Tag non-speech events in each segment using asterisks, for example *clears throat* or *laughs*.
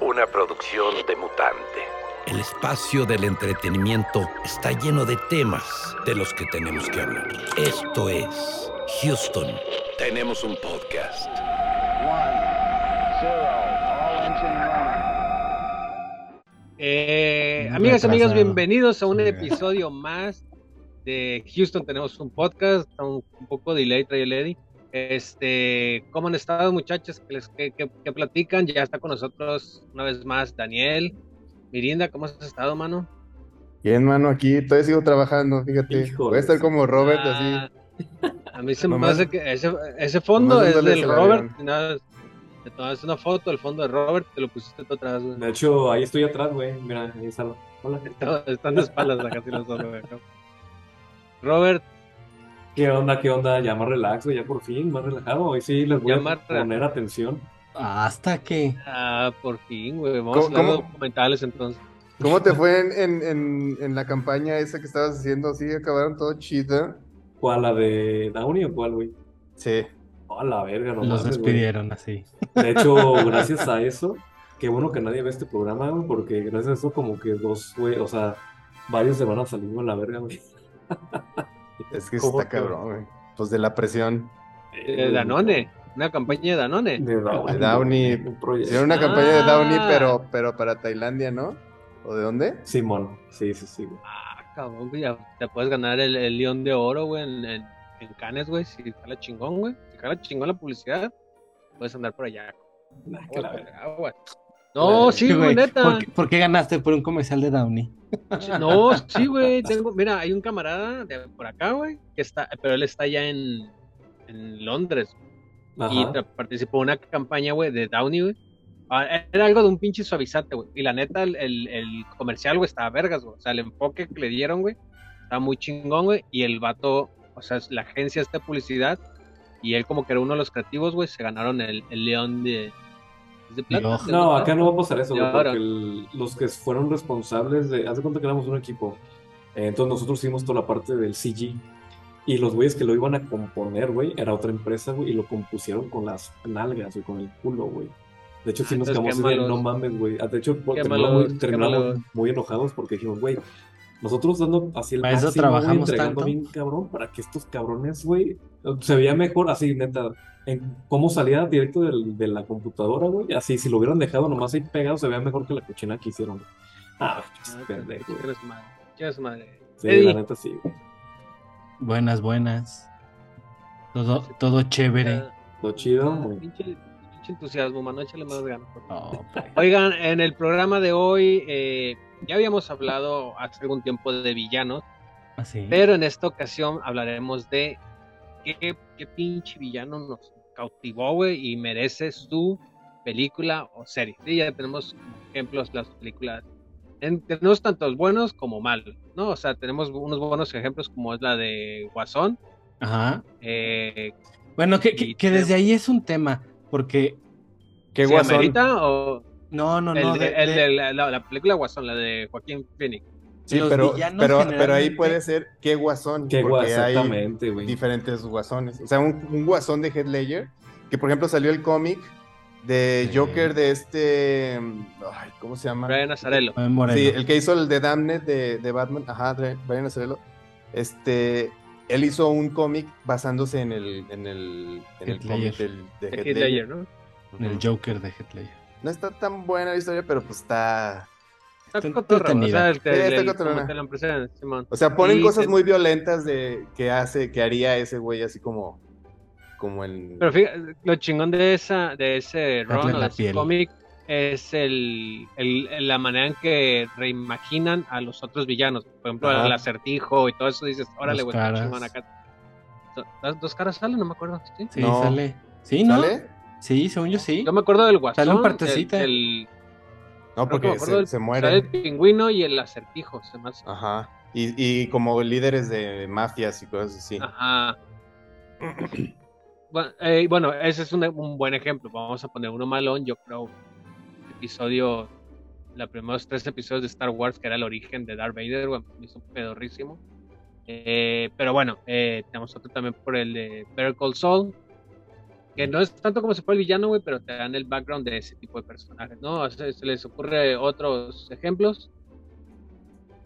Una producción de mutante. El espacio del entretenimiento está lleno de temas de los que tenemos que hablar. Esto es Houston. Tenemos un podcast. Eh, amigas y amigos, bienvenidos a un episodio más de Houston. Tenemos un podcast, un poco delay, trae el Eddie. Este, ¿cómo han estado muchachos? ¿Qué, qué, platican? Ya está con nosotros una vez más Daniel. Mirinda, ¿cómo has estado, mano? Bien, mano, aquí todavía sigo trabajando, fíjate. Voy a estar como Robert, así. Ah, a mí se me hace que ese, ese fondo es del Robert. Nada, te tomaste una foto del fondo de Robert, te lo pusiste tú atrás, güey. De hecho, ahí estoy atrás, güey. Mira, ahí está. Hola. Están de espaldas acá, casi los dos, güey. *laughs* Robert, ¿Qué onda? ¿Qué onda? Ya más relax, ya por fin, más relajado. Hoy sí les voy a poner atención. ¿Hasta que Ah, por fin, güey. Vamos a hablar documentales entonces. ¿Cómo te fue en, en, en, la campaña esa que estabas haciendo? ¿Sí acabaron todo chido? ¿Cuál? ¿La de Downey o cuál, güey? Sí. Oh, la verga, no Los despidieron así. De hecho, *laughs* gracias a eso, qué bueno que nadie ve este programa, güey, porque gracias a eso como que dos, güey, o sea, varios se van a salir con la verga, güey. *laughs* Es que está cabrón, güey. Pues de la presión. De Danone, una campaña de Danone. De Downey. Hicieron una campaña de Downey, ah. pero, pero para Tailandia, ¿no? ¿O de dónde? Simón, sí, sí, sí. Ah, cabrón, güey, te puedes ganar el, el León de Oro, güey, en, en, en Canes, güey, si jala chingón, güey. Si jala chingón la publicidad, puedes andar por allá. Nah, que la verga, güey. No, sí, güey, neta. ¿Por qué, ganaste por un comercial de Downey? No, sí, *laughs* güey. Tengo, mira, hay un camarada de por acá, güey, que está, pero él está ya en, en Londres. Y participó en una campaña, güey, de Downey, güey. Ah, era algo de un pinche suavizante, güey. Y la neta, el, el, comercial, güey, estaba vergas, güey. O sea, el enfoque que le dieron, güey, estaba muy chingón, güey. Y el vato, o sea, la agencia esta publicidad, y él como que era uno de los creativos, güey, se ganaron el, el león de, no, acá no va a pasar eso, porque los que fueron responsables de. Haz de cuenta que éramos un equipo. Eh, entonces nosotros hicimos toda la parte del CG. Y los güeyes que lo iban a componer, güey, era otra empresa, güey, y lo compusieron con las nalgas, y con el culo, güey. De hecho, sí nos quedamos de no mames, güey. Ah, de hecho, terminamos, muy, enojados porque dijimos, güey, nosotros dando así el para eso trabajamos entregando bien cabrón para que estos cabrones, güey, se veía mejor así, neta en cómo salía directo del, de la computadora, güey. Así, si lo hubieran dejado nomás ahí pegado, se veía mejor que la cochina que hicieron. Ah, ah pendejo. ¿Qué es madre? Sí, la neta sí, güey. Buenas, buenas. Todo, todo chévere. Todo chido, ah, Pinche, entusiasmo, mano. Échale más ganas. Pues. Oigan, en el programa de hoy eh, ya habíamos hablado hace algún tiempo de villanos. Así. ¿Ah, pero en esta ocasión hablaremos de qué, qué pinche villano nos cautivó, güey, y merece su película o serie. Sí, ya tenemos ejemplos, las películas. tenemos tantos buenos como malos, ¿no? O sea, tenemos unos buenos ejemplos como es la de Guasón. Ajá. Eh, bueno, que, que, desde ahí es un tema, porque... ¿Qué Guasón? o... No, no, no. El de, la, la, película Guasón, la de Joaquín Phoenix. Sí, pero, pero, pero ahí puede ser qué guasón. Qué porque exactamente, hay diferentes guasones. O sea, un, guasón de Head Ledger, que por ejemplo salió el cómic de Joker de este. Ay, ¿Cómo se llama? Brian Azarello. Sí, el que hizo el de Damned de, de Batman. Ajá, Brian Azarello. Este. Él hizo un cómic basándose en el, en el, en el cómic del, de Head Ledger, ¿no? El Joker de Head Ledger. No está tan buena la historia, pero pues está o sea, ponen cosas muy violentas de que hace, que haría ese güey así como, como el. Pero fíjate, lo chingón de esa, de ese ron cómic es el, el, la manera en que reimaginan a los otros villanos. Por ejemplo, el acertijo y todo eso dices, órale, güey, chingón acá. ¿Las dos caras salen? No me acuerdo. Sí, sí sale. ¿Sí, no? ¿Sale? Sí, según yo sí. Yo me acuerdo del guasón. Sale un partecita. el no, porque se, se muere. El pingüino y el acertijo, se me Ajá. Y, y, como líderes de mafias y cosas así. Ajá. *clears throat* bueno, eh, bueno, ese es un, un, buen ejemplo. Vamos a poner uno malón, yo creo. Episodio, los primeros tres episodios de Star Wars, que era el origen de Darth Vader, bueno, me hizo pedorrísimo. Eh, pero bueno, eh, tenemos otro también por el de Better Call Saul, que no es tanto como se fue el villano, güey, pero te dan el background de ese tipo de personajes, ¿no? ¿se les ocurre otros ejemplos?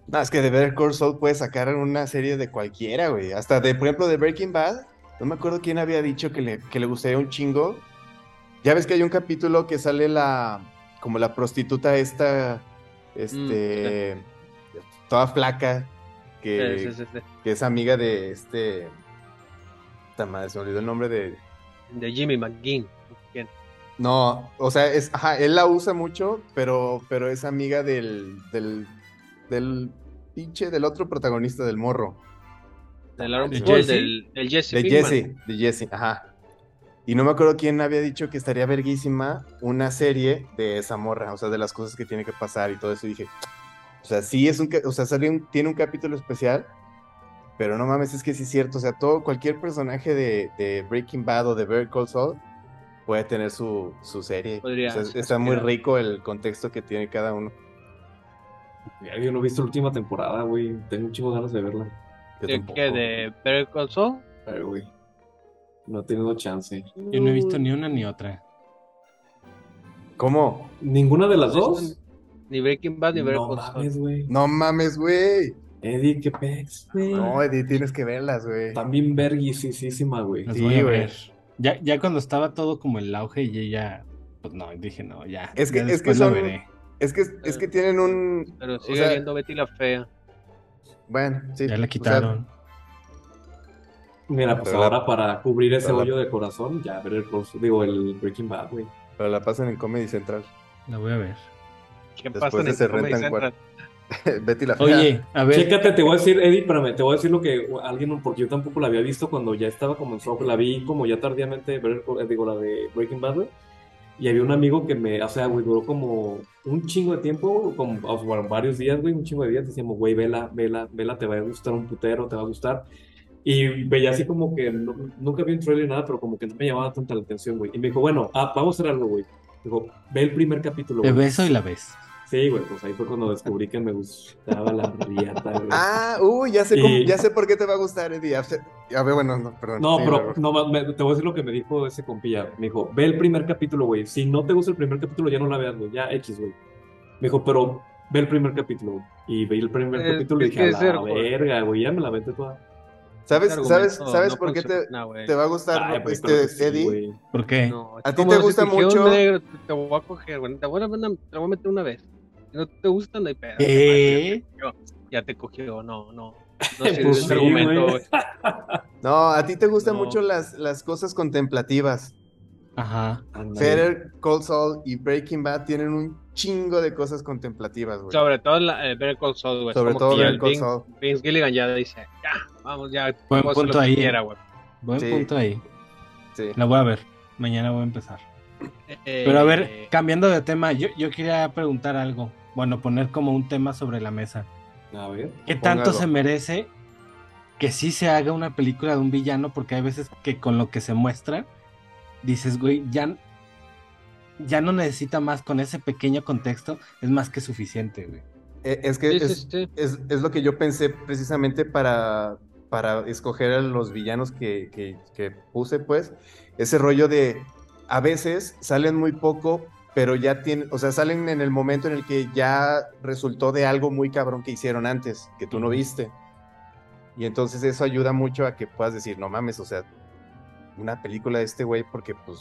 No, es que de Better Call Saul puede sacar una serie de cualquiera, güey. Hasta de, por ejemplo, de Breaking Bad. No me acuerdo quién había dicho que le, que le gustaría un chingo. Ya ves que hay un capítulo que sale la. como la prostituta esta. Este. Mm, toda flaca. Que, que es amiga de este. Madre, se me olvidó el nombre de. De Jimmy McGinn. No, o sea, es, ajá, él la usa mucho, pero, pero es amiga del, del, del pinche, del otro protagonista del morro. Del Aaron del, del, Jesse. De Jesse, de Jesse, ajá. Y no me acuerdo quién había dicho que estaría verguísima una serie de esa morra, o sea, de las cosas que tiene que pasar y todo eso. Y dije, o sea, sí es un, o sea, tiene un capítulo especial, pero no mames, es que sí es cierto. O sea, todo, cualquier personaje de, Breaking Bad o de Better Call Saul puede tener su, serie. está muy rico el contexto que tiene cada uno. Yo no he visto la última temporada, güey. Tengo un chingo ganas de verla. ¿De qué? ¿De Better Call Saul? Pero, güey. No he tenido chance. Yo no he visto ni una ni otra. ¿Cómo? ¿Ninguna de las dos? Ni Breaking Bad ni Better Call Saul. No mames, güey. Eddie, qué pex, güey. No, Eddie, tienes que verlas, güey. También verguisísima, güey. sí, voy a ver. Ya, ya cuando estaba todo como el auge y ya, pues no, dije no, ya. Es que, es que son, es que, es que tienen un. Pero sigue viendo Betty la fea. Bueno, sí. Ya la quitaron. Mira, pues ahora para cubrir ese hoyo de corazón, ya ver el digo, el Breaking Bad, güey. Pero la pasan en Comedy Central. La voy a ver. ¿Qué pasa en Comedy Central? *laughs* Betty la Oye, a ver. Chécate, te voy a decir, Eddie, espérame, te voy a decir lo que alguien, porque yo tampoco la había visto cuando ya estaba como en shock, la vi como ya tardíamente, digo, la de Breaking Bad, y había un amigo que me, o sea, güey, duró como un chingo de tiempo, como bueno, varios días, güey, un chingo de días, decíamos, güey, vela, vela, vela, te va a gustar un putero, te va a gustar. Y veía así como que, nunca vi un trailer ni nada, pero como que no me llamaba tanta la atención, güey. Y me dijo, bueno, ah, vamos a hacer algo, güey. Dijo, ve el primer capítulo. Te beso y la ves. Sí, güey, pues ahí fue cuando descubrí que me gustaba la riata, güey. Ah, uy, ya sé, ya sé por qué te va a gustar, Eddie. A ver, bueno, no, perdón. No, pero no, te voy a decir lo que me dijo ese compilla. Me dijo, ve el primer capítulo, güey. Si no te gusta el primer capítulo, ya no la veas, güey. Ya X, güey. Me dijo, pero ve el primer capítulo. Y ve el primer capítulo y dije, a la verga, güey, ya me la vente toda. ¿Sabes, ¿sabes, ¿sabes por qué te, te, va a gustar este, Eddie? ¿Por qué? a ti te gusta mucho. te voy a coger, güey. Te voy a, te voy a meter una vez. No te gusta, no hay pedo. ¿Eh? Ya te cogió, no, no. No *laughs* pues argumento, No, a ti te gustan mucho las, las cosas contemplativas. Ajá. Better Call Saul y Breaking Bad tienen un chingo de cosas contemplativas, güey. Sobre todo la, eh, Better Call Saul, güey. Sobre todo Better Call Saul. Vince Gilligan ya dice, ya, vamos, ya. Buen punto ahí. Buen punto ahí. Sí. La voy a ver. Mañana voy a empezar. Pero a ver, eh, cambiando de tema, yo, yo quería preguntar algo. Bueno, poner como un tema sobre la mesa. A ver. ¿Qué tanto se merece que sí se haga una película de un villano? Porque hay veces que con lo que se muestra, dices, güey, ya, ya no necesita más con ese pequeño contexto, es más que suficiente, güey. Eh, es que es, es, lo que yo pensé precisamente para, para escoger a los villanos que, que, que puse, pues, ese rollo de a veces salen muy poco, pero ya tienen, o sea, salen en el momento en el que ya resultó de algo muy cabrón que hicieron antes, que tú no viste. Y entonces eso ayuda mucho a que puedas decir, no mames, o sea, una película de este güey porque pues...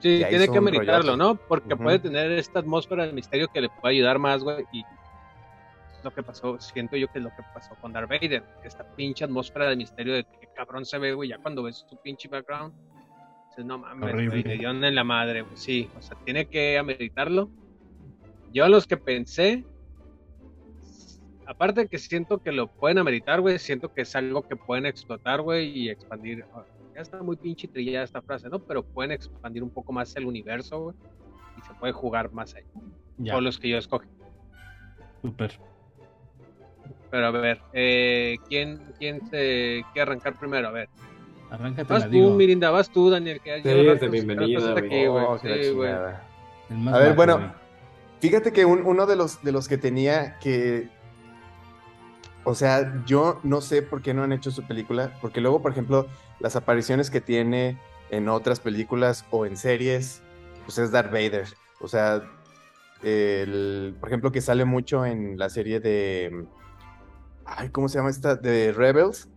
Sí, tiene que meditarlo, ¿no? Porque puede tener esta atmósfera de misterio que le puede ayudar más, güey, y lo que pasó, siento yo que es lo que pasó con Darth Vader, esta pinche atmósfera de misterio de que cabrón se ve, güey, ya cuando ves tu pinche background, no mames, me dio en la madre, sí, o sea, tiene que ameritarlo. Yo los que pensé, aparte que siento que lo pueden ameritar, güey, siento que es algo que pueden explotar, güey, y expandir. Ya está muy pinche trillada esta frase, ¿no? Pero pueden expandir un poco más el universo, güey, y se puede jugar más ahí. Ya. O los que yo escogí. Súper. Pero a ver, eh, ¿quién, ¿quién se quiere arrancar primero? A ver. Arráncate vas tú, Mirinda, vas tú, Daniel. Que sí, de bienvenida, güey. Oh, a ver, bueno, fíjate que uno de los, de los que tenía que... O sea, yo no sé por qué no han hecho su película, porque luego, por ejemplo, las apariciones que tiene en otras películas o en series, pues es Darth Vader. O sea, el, por ejemplo, que sale mucho en la serie de. Ay, ¿cómo se llama esta? De Rebels.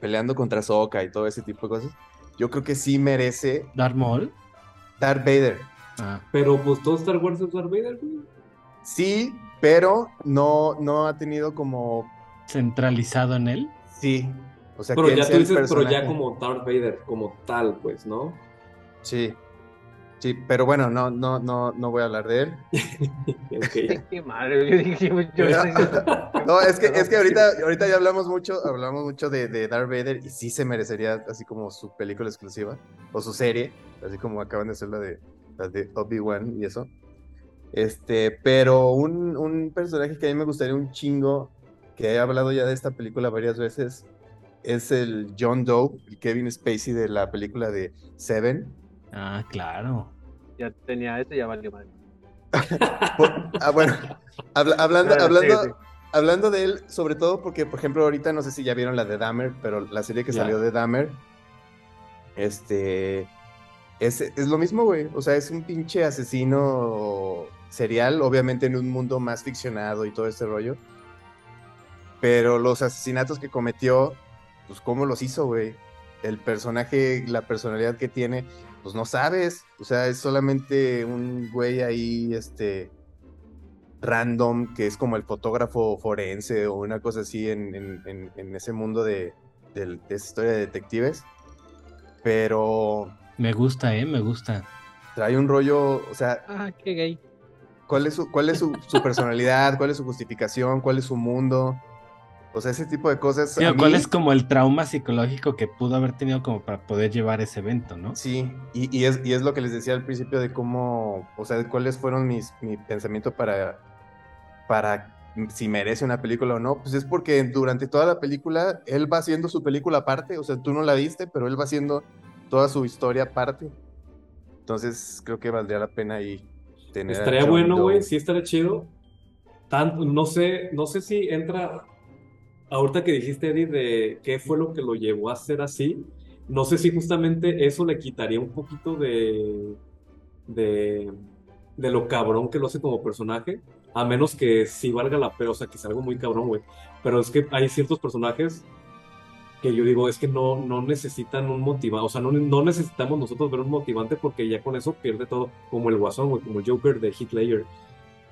Peleando contra Soka y todo ese tipo de cosas. Yo creo que sí merece. ¿Darth Maul? Darth Vader. Ah. Pero pues todo Star Wars es Darth Vader, Sí, pero no, no ha tenido como. ¿Centralizado en él? Sí. O sea, pero ya tú dices, pero ya como Darth Vader, como tal, pues, ¿no? Sí. Sí, pero bueno, no, no, no, no voy a hablar de él. *laughs* Qué madre, yo dije, *laughs* no, es que, es que ahorita, ahorita ya hablamos mucho, hablamos mucho de, de Darth Vader y sí se merecería así como su película exclusiva o su serie, así como acaban de hacer la de, la de Obi-Wan y eso. Este, pero un, un personaje que a mí me gustaría un chingo, que he hablado ya de esta película varias veces, es el John Doe, el Kevin Spacey de la película de Seven Ah, claro. Ya tenía este, ya valió mal. ah, bueno, hablando, hablando, hablando de él, sobre todo porque, por ejemplo, ahorita no sé si ya vieron la de Dahmer, pero la serie que salió de Dahmer, este, es, es lo mismo, güey. O sea, es un pinche asesino serial, obviamente en un mundo más ficcionado y todo este rollo. Pero los asesinatos que cometió, pues, ¿cómo los hizo, güey? El personaje, la personalidad que tiene, pues no sabes, o sea, es solamente un güey ahí, este, random, que es como el fotógrafo forense o una cosa así en, ese mundo de, esa historia de detectives. Pero... Me gusta, ¿eh? Me gusta. Trae un rollo, o sea... Ah, qué gay. ¿Cuál es su, cuál es su, su personalidad? ¿Cuál es su justificación? ¿Cuál es su mundo? O sea, ese tipo de cosas. ¿Cuál es como el trauma psicológico que pudo haber tenido como para poder llevar ese evento, no? Sí, y, es, y es lo que les decía al principio de cómo, o sea, cuáles fueron mis, mi pensamiento para, para si merece una película o no. Pues es porque durante toda la película él va haciendo su película aparte, o sea, tú no la viste, pero él va haciendo toda su historia aparte. Entonces creo que valdría la pena ahí tener. Estaría bueno, güey, sí estaría chido. no sé, no sé si entra ahorita que dijiste, Eddie, de qué fue lo que lo llevó a ser así, no sé si justamente eso le quitaría un poquito de, de, de lo cabrón que lo hace como personaje, a menos que sí valga la pena, o sea, que sea algo muy cabrón, güey. Pero es que hay ciertos personajes que yo digo, es que no, no necesitan un motivante, o sea, no, no necesitamos nosotros ver un motivante porque ya con eso pierde todo, como el Guasón, güey, como el Joker de Ledger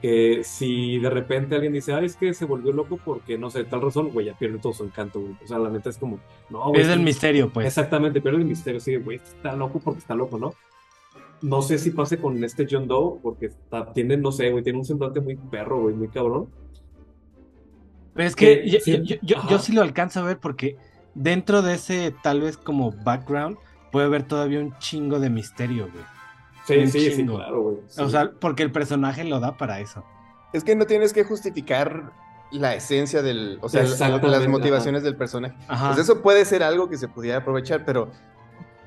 que si de repente alguien dice, ah, es que se volvió loco porque, no sé, tal razón, güey, ya pierde todo su encanto, güey. O sea, la neta es como, no, güey. Pierde el misterio, pues. Exactamente, pierde el misterio, sí, güey, está loco porque está loco, ¿no? No sé si pase con este John Doe, porque está, tiene, no sé, güey, tiene un semblante muy perro, güey, muy cabrón. Pero es que, yo, sí, yo, yo, sí lo alcanzo a ver porque dentro de ese, tal vez como background, puede haber todavía un chingo de misterio, güey. Sí, sí, sí, claro, güey. O sea, porque el personaje lo da para eso. Es que no tienes que justificar la esencia del, o sea, las motivaciones del personaje. Pues eso puede ser algo que se pudiera aprovechar, pero,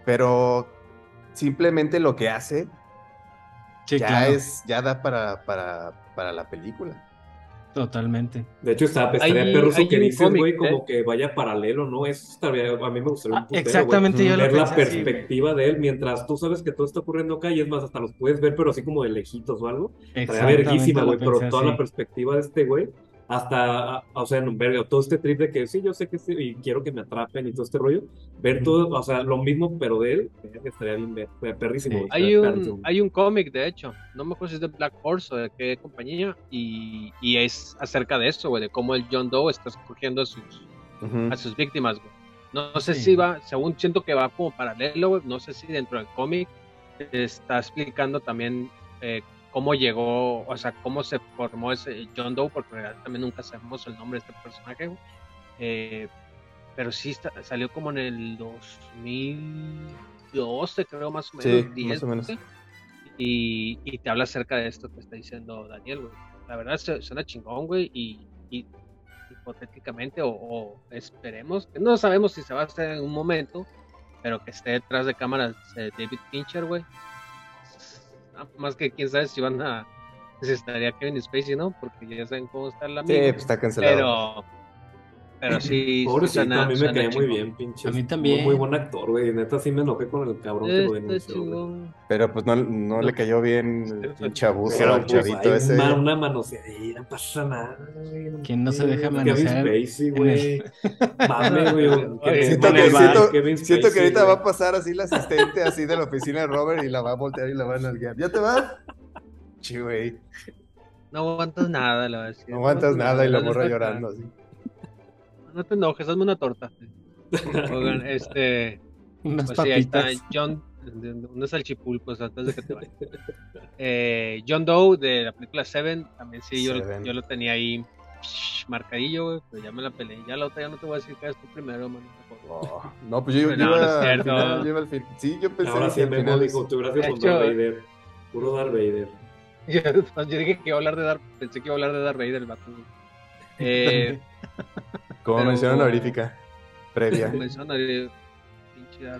pero simplemente lo que hace ya es, ya da para, para, para la película. Totalmente. De hecho, está estaría perro que dices, güey, como que vaya paralelo, ¿no? Eso estaría, a mí me gustaría un ah, Exactamente, yo Ver la perspectiva de él, mientras tú sabes que todo está ocurriendo acá, y es más, hasta los puedes ver, pero así como de lejitos o algo. Estaría verguísima, güey, pero toda la perspectiva de este güey hasta, o sea, en verga, todo este trip de que sí, yo sé que sí, y quiero que me atrapen y todo este rollo, ver todo, o sea, lo mismo, pero de él, estaría bien perrísimo. Hay, un, hay un cómic, de hecho, no me acuerdo si es de Black Horse o de qué compañía, y, y es acerca de eso, güey, de cómo el John Doe está escogiendo a sus, a sus víctimas, güey. No, sé si va, según siento que va como paralelo, güey, no sé si dentro del cómic está explicando también eh, cómo llegó, o sea, cómo se formó ese John Doe, porque también nunca sabemos el nombre de este personaje. Eh, pero sí salió como en el 2012, creo más o menos. Sí, más o menos. Y, y, te habla acerca de esto que está diciendo Daniel, güey. La verdad suena chingón, güey, y, hipotéticamente, o, esperemos, que no sabemos si se va a hacer en un momento, pero que esté detrás de cámaras David Fincher, güey, más que quién sabe si van a. Si estaría Kevin Spacey, ¿no? Porque ya saben cómo está la Sí, pues está cancelado. Pero. Pero *laughs* sí, Pobrecito, a mí me cae muy bien, pinche. A mí también. Muy, buen actor, güey. Neta, sí me enojé con el cabrón que lo denunció. Pero pues no, no, le cayó bien el chabuzo al pues, chavito ese. Una, una manoseadilla, no pasa nada, güey. ¿Quién no se deja manosear? Kevin Spacey, güey. Mame, güey. *laughs* Siento, que, siento, siento que ahorita va a pasar así la asistente así de la oficina de Robert y la va a voltear y la va a nalguear. ¿Ya te vas? Sí, güey. No aguantas nada, la verdad. No aguantas nada y la morra llorando así. No te enojes, hazme una torta. *laughs* Oigan, este. Unas pues papitas. Sí, está John, unos salchipulpos antes de que te vayas. Eh, John Doe de la película Seven, también sí, yo, yo, lo tenía ahí marcadillo, güey, pero ya me la peleé. Ya la otra ya no te voy a decir que es tu primero, mano. Oh, no, pues yo, yo, no, iba, al final, yo iba al fin. Sí, yo pensé Ahora sí, me dijo, tu gracias por Darth Vader. Puro Darth Vader. Yo, *laughs* yo, dije que iba a hablar de Darth, pensé que iba a hablar de Darth Vader el vato. *laughs* Eh, como mención honorífica previa. Mención honorífica, pinche.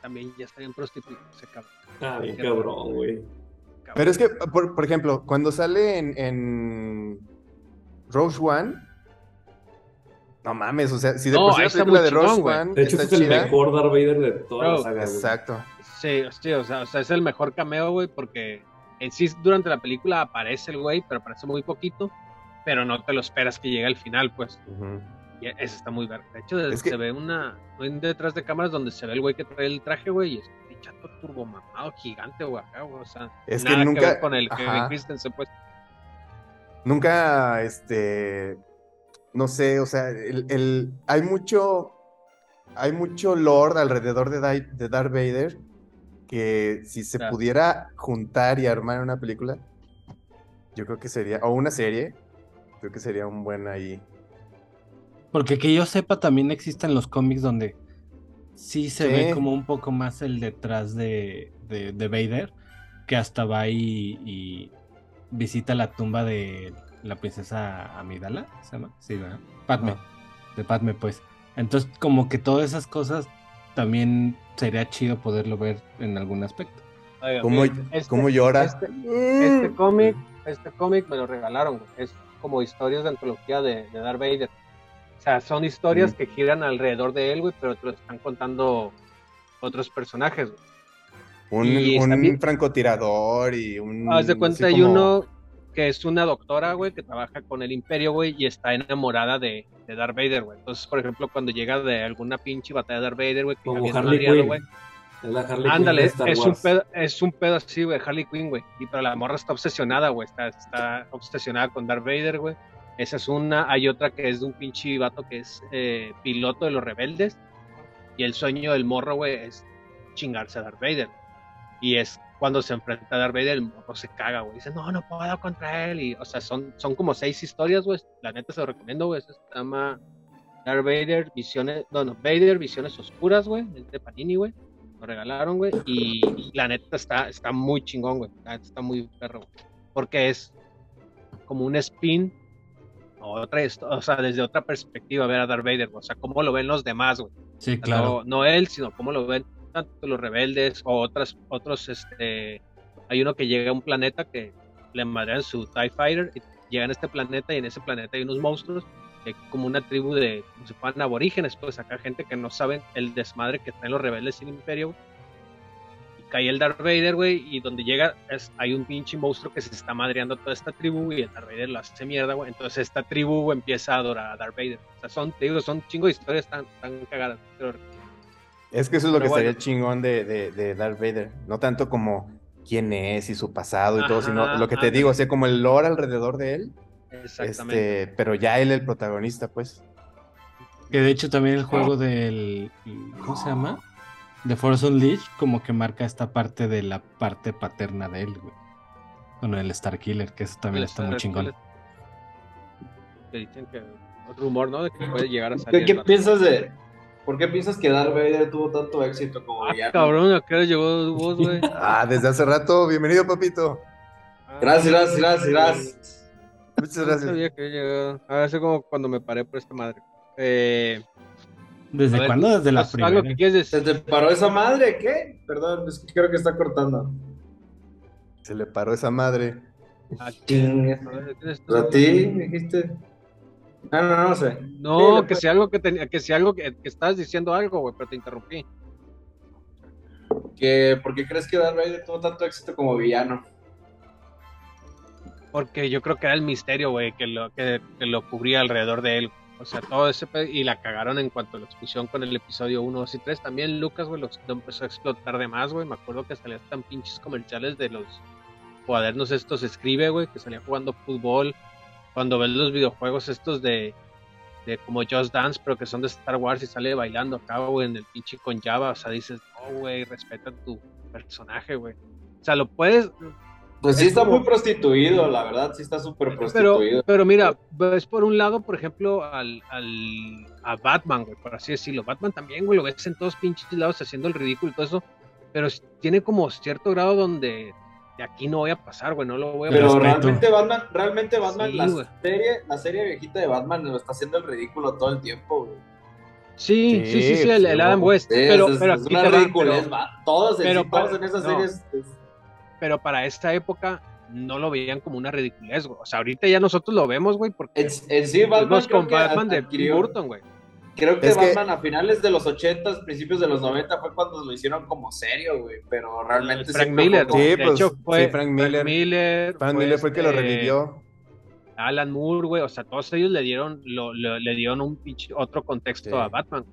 También ya está bien prostituido ese cabrón. Ah, bien cabrón, güey. Pero es que, por, por, ejemplo, cuando sale en, en Rogue One, no mames, o sea, si de no, por sí la película de Rogue One. De hecho, es el mejor Darth Vader de toda la saga. Exacto. Sí, sí, o sea, o sea, es el mejor cameo, güey, porque en sí durante la película aparece el güey, pero aparece muy poquito, pero no te lo esperas que llegue al final, pues. Y eso está muy verde. De hecho, se ve una detrás de cámaras donde se ve el güey que trae el traje, güey, y es un chato turbo mamado gigante, güey, acá, güey. O sea, es que nunca. Que ver con el Kevin Christensen, pues. Nunca, este. No sé, o sea, el, el, hay mucho. Hay mucho lore alrededor de, de Darth Vader que si se pudiera juntar y armar una película, yo creo que sería, o una serie, creo que sería un buen ahí. Porque que yo sepa, también existen los cómics donde sí se ve como un poco más el detrás de, de, Vader, que hasta va y, visita la tumba de la princesa Amidala, ¿se llama? Sí, ¿verdad? Padme, de Padme, pues. Entonces, como que todas esas cosas también sería chido poderlo ver en algún aspecto. ¿Cómo, este, llora? Este, este cómic, este cómic me lo regalaron, es como historias de antología de, de Darth Vader. O sea, son historias que giran alrededor de él, güey, pero te lo están contando otros personajes, Un, un francotirador y un... Haz de cuenta, hay uno que es una doctora, güey, que trabaja con el imperio, güey, y está enamorada de, de Darth Vader, güey. Entonces, por ejemplo, cuando llega de alguna pinche batalla de Darth Vader, güey, como Harley Quinn. Güey, Ándale, es un, pedo, es un pedo así, güey, Harley Quinn, güey. Y pero la morra está obsesionada, güey. Está, está obsesionada con Darth Vader, güey. Esa es una. Hay otra que es de un pinche vato que es eh, piloto de los rebeldes. Y el sueño del morro, güey, es chingarse a Darth Vader. Y es cuando se enfrenta a Darth Vader, el morro se caga, güey. Dice, no, no puedo contra él. Y, o sea, son, son como seis historias, güey. La neta se lo recomiendo, güey. Se llama Darth Vader, Visiones, no, no, Vader, Visiones Oscuras, güey. De Panini, güey. Lo regalaron, güey. Y, la neta está, está muy chingón, güey. Está muy perro, güey. Porque es como un spin otra, o sea, desde otra perspectiva ver a Darth Vader, o sea, cómo lo ven los demás, güey. Sí, claro. No, no, él, sino cómo lo ven tanto los rebeldes o otras, otros, este, hay uno que llega a un planeta que le madrean su TIE Fighter y llegan a este planeta y en ese planeta hay unos monstruos como una tribu de, como si fueran aborígenes, pues acá gente que no saben el desmadre que traen los rebeldes sin imperio, cae el Darth Vader, güey, y donde llega es, hay un pinche monstruo que se está madreando toda esta tribu y el Darth Vader lo hace mierda, güey, entonces esta tribu empieza a adorar a Darth Vader, o sea, son, te digo, son chingo de historias tan, tan cagadas, pero es que eso es lo que estaría chingón de, de, Darth Vader. No tanto como quién es y su pasado y todo, sino lo que te digo, o sea, como el lore alrededor de él. Exactamente. Este, pero ya él el protagonista, pues. Que de hecho también el juego del. ¿Cómo se llama? De Force Unleashed, como que marca esta parte de la parte paterna de él, güey. Con el Star Killer, que eso también está muy chingón. Que dicen que. rumor, ¿no? De que puede llegar a salir. ¿Qué, qué piensas de, ¿Por qué piensas que Darth Vader tuvo tanto éxito como ah, Cabrón, ¿a qué llegó vos, güey? *laughs* ah, desde hace rato. Bienvenido, papito. Gracias, gracias, gracias, gracias. Muchas gracias. No sabía que llegó. A ver, como cuando me paré por esta madre. Eh, ¿Desde cuándo? Desde la primera. que quieres decir? ¿Se te paró esa madre? ¿Qué? Perdón, es que creo que está cortando. Se le paró esa madre. ¿A quién? ¿A ti? ¿Me dijiste? No, no, no sé. No, que si algo que tenía, que si algo que, que estabas diciendo algo, güey, pero te interrumpí. Que, ¿Por qué crees que Darth Vader tuvo tanto éxito como villano? Porque yo creo que era el misterio, güey, que lo, que, lo cubría alrededor de él. O sea, todo ese y la cagaron en cuanto a la expulsión con el episodio 1, 2 y 3. También Lucas, güey, lo, empezó a explotar de más, güey. Me acuerdo que salían tan pinches comerciales de los cuadernos estos escribe, güey, que salía jugando fútbol. Cuando ves los videojuegos estos de, de como Just Dance, pero que son de Star Wars y sale bailando acá, güey, en el pinche con Java. O sea, dices, no, güey, respeta tu personaje, güey. O sea, lo puedes, pues sí está muy prostituido, la verdad, sí está súper prostituido. Pero, pero mira, ves por un lado, por ejemplo, al, al, a Batman, güey, por así decirlo. Batman también, güey, lo ves en todos pinches lados haciendo el ridículo y todo eso. Pero tiene como cierto grado donde de aquí no voy a pasar, güey, no lo voy a Pero realmente Batman, realmente Batman, la, serie, la serie viejita de Batman lo está haciendo el ridículo todo el tiempo, güey. Sí, sí, sí, sí, el, Adam West. pero, es, pero aquí una todos, pero, todos en esas series pero para esta época no lo veían como una ridiculez, güey. O sea, ahorita ya nosotros lo vemos, güey, porque sí Batman con Batman de Burton, güey. Creo que Batman a finales de los 80, principios de los 90 fue cuando lo hicieron como serio, güey, pero realmente Frank Miller, sí, de pues, hecho fue Frank Miller. Frank Miller, fue, el que lo este, revivió. Alan Moore, güey, o sea, todos ellos le dieron lo, le dieron un otro contexto a Batman.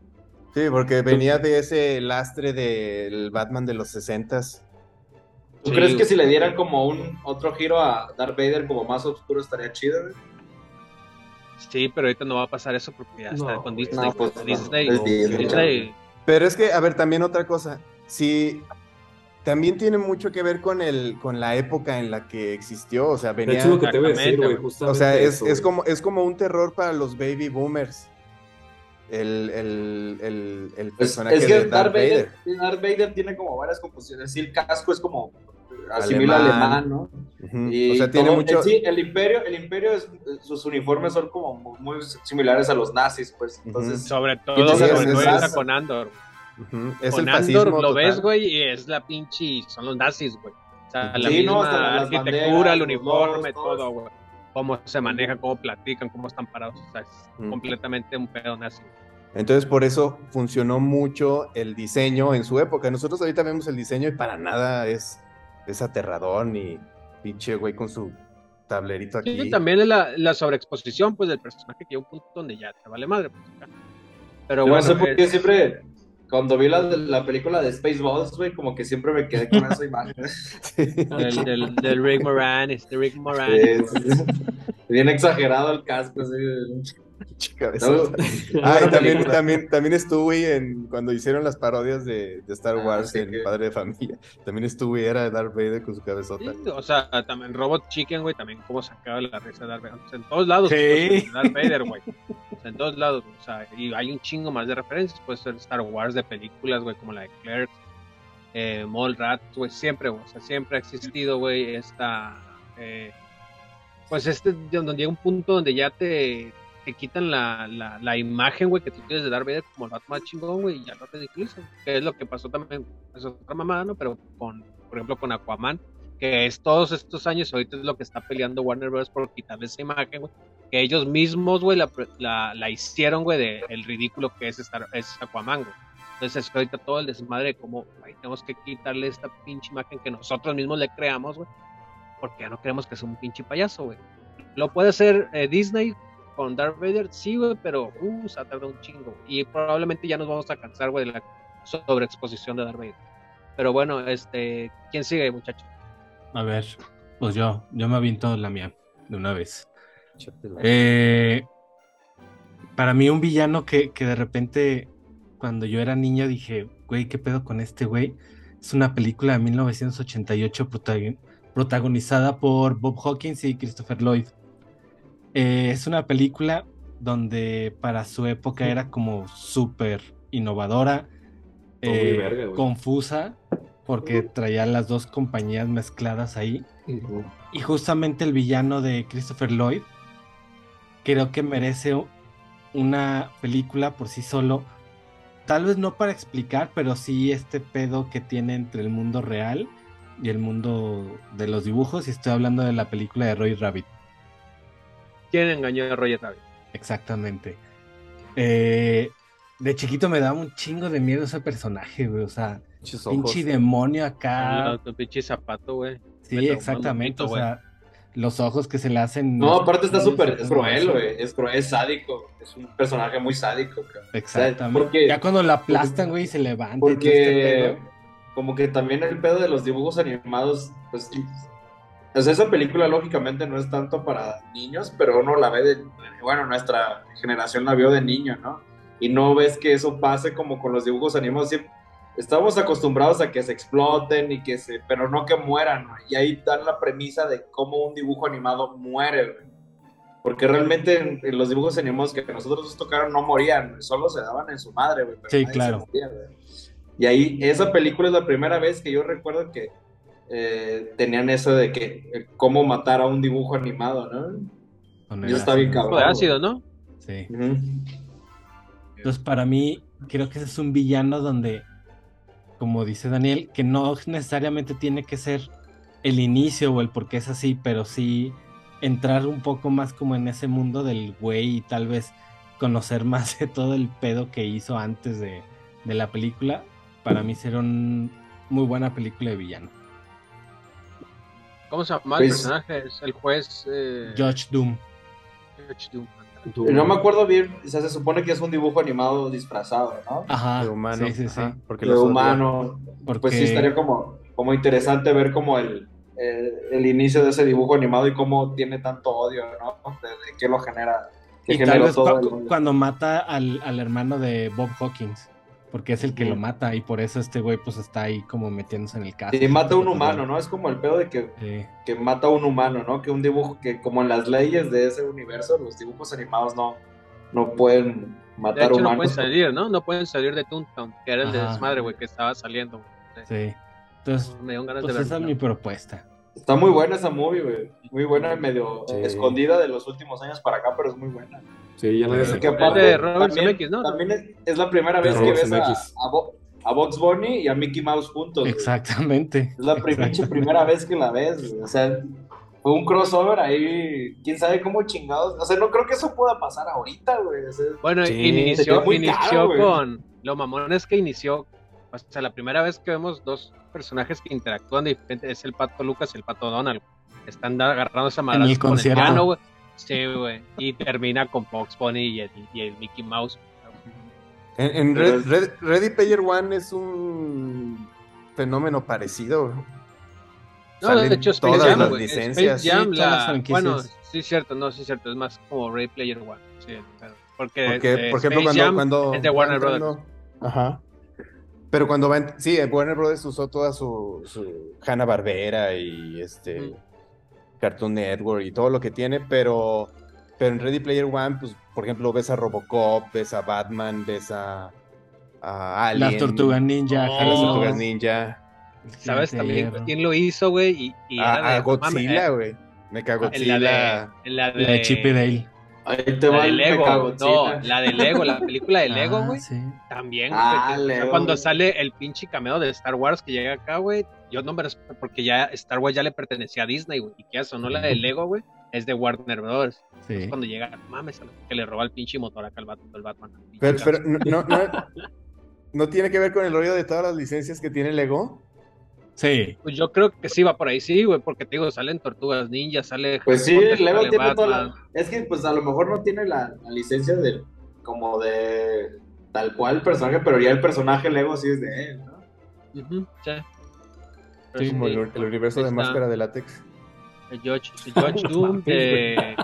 Sí, porque venía de ese lastre del Batman de los 60s ¿Tú crees que si le dieran como un otro giro a Darth Vader como más oscuro estaría chido, güey? Sí, pero ahorita no va a pasar eso porque ya está con Disney. pues, Disney, Pero es que, a ver, también otra cosa. Si también tiene mucho que ver con el con la época en la que existió, o sea, venía lo que te voy a decir, güey, O sea, es, es, como es como un terror para los baby boomers. El, el, el, el pues, personaje es que de Darth, Vader. Darth Vader tiene como varias composiciones. Sí, el casco es como asimila alemán, ¿no? o sea, tiene mucho... Sí, el imperio, el imperio sus uniformes son como muy similares a los nazis, pues, entonces... Sobre todo, sobre todo con Andor. con Andor lo ves, güey, y es la pinche, son los nazis, güey. O sea, la misma arquitectura, el uniforme, todo, güey. Cómo se manejan, cómo platican, cómo están parados. O sea, es completamente un pedo nazi. Entonces, por eso funcionó mucho el diseño en su época. Nosotros ahorita vemos el diseño y para nada es es aterrador ni pinche güey con su tablerito aquí. Sí, también es la, la, sobreexposición pues del personaje que llega un punto donde ya te vale madre. Pues, Pero bueno, no sé por qué siempre cuando vi la, la película de Spaceballs, güey, como que siempre me quedé con esa imagen. *laughs* *laughs* del, del, Rick Moranis, de Rick Moranis. Bien exagerado el casco, así. *laughs* Ah, también, también, también estuve en cuando hicieron las parodias de, de Star ah, Wars en Padre de Familia. *laughs* También estuve, era Darth Vader con su cabezota. o sea, también Robot Chicken, güey, también como sacaba la risa de Darth Vader. en todos lados, Darth Vader, güey. en todos lados, o sea, y hay un chingo más de referencias. Puede ser Star Wars de películas, güey, como la de Clerks, eh, Rat, güey, siempre, güey, o sea, siempre ha existido, güey, esta. Eh, pues este, donde llega un punto donde ya te te quitan la, la, la imagen, güey, que tú tienes de Darth como el Batman chingón, güey, y ya lo ridiculizan. Que es lo que pasó también, es otra mamada, ¿no? Pero con, por ejemplo, con Aquaman, que es todos estos años, ahorita es lo que está peleando Warner Bros. por quitarle esa imagen, güey. Que ellos mismos, güey, la, la, la, hicieron, güey, de el ridículo que es, estar, es Aquaman, güey. Entonces, es ahorita todo el desmadre de cómo tenemos que quitarle esta pinche imagen que nosotros mismos le creamos, güey. Porque ya no queremos que sea un pinche payaso, güey. Lo puede hacer eh, Disney con Darth Vader, sí, güey, pero uh, se ha tardado un chingo. Y probablemente ya nos vamos a cansar, güey, de la sobreexposición de Darth Vader. Pero bueno, este, ¿quién sigue, muchachos? A ver, pues yo, yo me aviento la mía de una vez. Eh, para mí un villano que, que de repente, cuando yo era niño, dije, güey, ¿qué pedo con este güey? Es una película de 1988 protagonizada por Bob Hawkins y Christopher Lloyd. Eh, es una película donde para su época era como súper innovadora, eh, confusa, porque traía las dos compañías mezcladas ahí. Y justamente el villano de Christopher Lloyd creo que merece una película por sí solo. Tal vez no para explicar, pero sí este pedo que tiene entre el mundo real y el mundo de los dibujos. Y estoy hablando de la película de Roy Rabbit. ¿Quién engañó a Roger Rabbit? Exactamente. Eh, de chiquito me daba un chingo de miedo ese personaje, güey. O sea, pinche demonio acá. pinche zapato, güey. Sí, exactamente. o sea, los ojos que se le hacen. No, aparte está súper cruel, güey. Es cruel, es sádico. Es un personaje muy sádico, cabrón. Exactamente. ya cuando la aplastan, güey, se levanta. Porque, este como que también el pedo de los dibujos animados, pues. Pues esa película, lógicamente, no es tanto para niños, pero uno la ve de. Bueno, nuestra generación la vio de niño, ¿no? Y no ves que eso pase como con los dibujos animados. Siempre, estamos acostumbrados a que se exploten y que se, pero no que mueran, y ahí dan la premisa de cómo un dibujo animado muere, porque realmente en, los dibujos animados que nosotros nos tocaron no morían, solo se daban en su madre, güey. Sí, claro. y ahí, esa película es la primera vez que yo recuerdo que eh, tenían eso de que eh, cómo matar a un dibujo animado, ¿no? Y está bien cabrón. ácido, ¿no? Sí. Entonces, para mí, creo que ese es un villano donde como dice Daniel, que no necesariamente tiene que ser el inicio o el por qué es así, pero sí entrar un poco más como en ese mundo del güey y tal vez conocer *laughs* más de todo el pedo que hizo antes de, la película. Para mí será una muy buena película de villano. ¿Cómo se llama el pues personaje? Es el juez. Eh... Judge Doom. Judge Doom. No me acuerdo bien, o sea, se supone que es un dibujo animado disfrazado, ¿no? Ajá. De humano. Sí, sí, sí. Porque de humano. Pues sí estaría como, como interesante ver como el, el, inicio de ese dibujo animado y cómo tiene tanto odio, ¿no? De, qué lo genera. y tal vez cuando mata al, al hermano de Bob Hawkins porque es el que lo mata y por eso este güey pues está ahí como metiéndose en el caso. Y mata a un humano, ¿no? Es como el pedo de que, que mata a un humano, ¿no? Que un dibujo, que como en las leyes de ese universo, los dibujos animados no, no pueden matar de humanos. No pueden salir, ¿no? No pueden salir de Toontown, que era el de desmadre, güey, que estaba saliendo. Sí. Entonces, me ganas pues esa es mi propuesta. Está muy buena esa movie, güey. Muy buena, medio escondida de los últimos años para acá, pero es muy buena. Sí, ya no que aparte, de Robert también, ¿no? También es, la primera vez que ves a, a, Box Bunny y a Mickey Mouse juntos. Exactamente. Es la primera vez que la ves, O sea, fue un crossover ahí, quién sabe cómo chingados. O sea, no creo que eso pueda pasar ahorita, güey. bueno, inició, inició con. Lo mamón es que inició. O sea, la primera vez que vemos dos personajes que interactúan diferente es el pato Lucas y el pato Donald. Están agarrando esa madre con el piano, güey Sí, güey. Y termina con Fox Pony y el, Mickey Mouse. En, Ready Player One es un fenómeno parecido. No, de hecho, Space todas las licencias. bueno, sí, cierto, no, sí, cierto. Es más como Ready Player One. Sí, porque, porque por ejemplo, cuando, cuando. Es de Warner Brothers. Ajá. Pero cuando va. Sí, Warner Brothers usó toda su, su Hanna Barbera y este. Cartoon Network y todo lo que tiene, pero, pero en Ready Player One, pues, por ejemplo, ves a Robocop, ves a Batman, ves a, a Alien. Las Tortugas Ninja. las Tortugas Ninja. ¿Sabes también quién lo hizo, güey? Y, a, Godzilla, güey. Me cago Godzilla. La de, la de, Chip y Dale. Ahí te la de Lego, no, la de Lego, la película de Lego, *laughs* ah, güey. sí. También, ah, cuando sale el pinche cameo de Star Wars que llega acá, güey, yo no me respeto porque ya Star Wars ya le pertenecía a Disney, güey, y que eso, no la de Lego, güey, es de Warner Bros. Sí. cuando llega, mames, que le roba el pinche motor acá al Batman. pero, pero no, no, *laughs* no, tiene que ver con el rollo de todas las licencias que tiene Lego. Sí. Pues yo creo que sí va por ahí, sí, güey, porque te digo, salen tortugas ninja, sale. Pues sí, Lego tiene toda la... Es que, pues a lo mejor no tiene la, licencia de. como de. tal cual el personaje, pero ya el personaje Lego sí es de él, ¿no? sí. sí. como el, universo de máscara de látex. El George, el George *laughs* Doom de.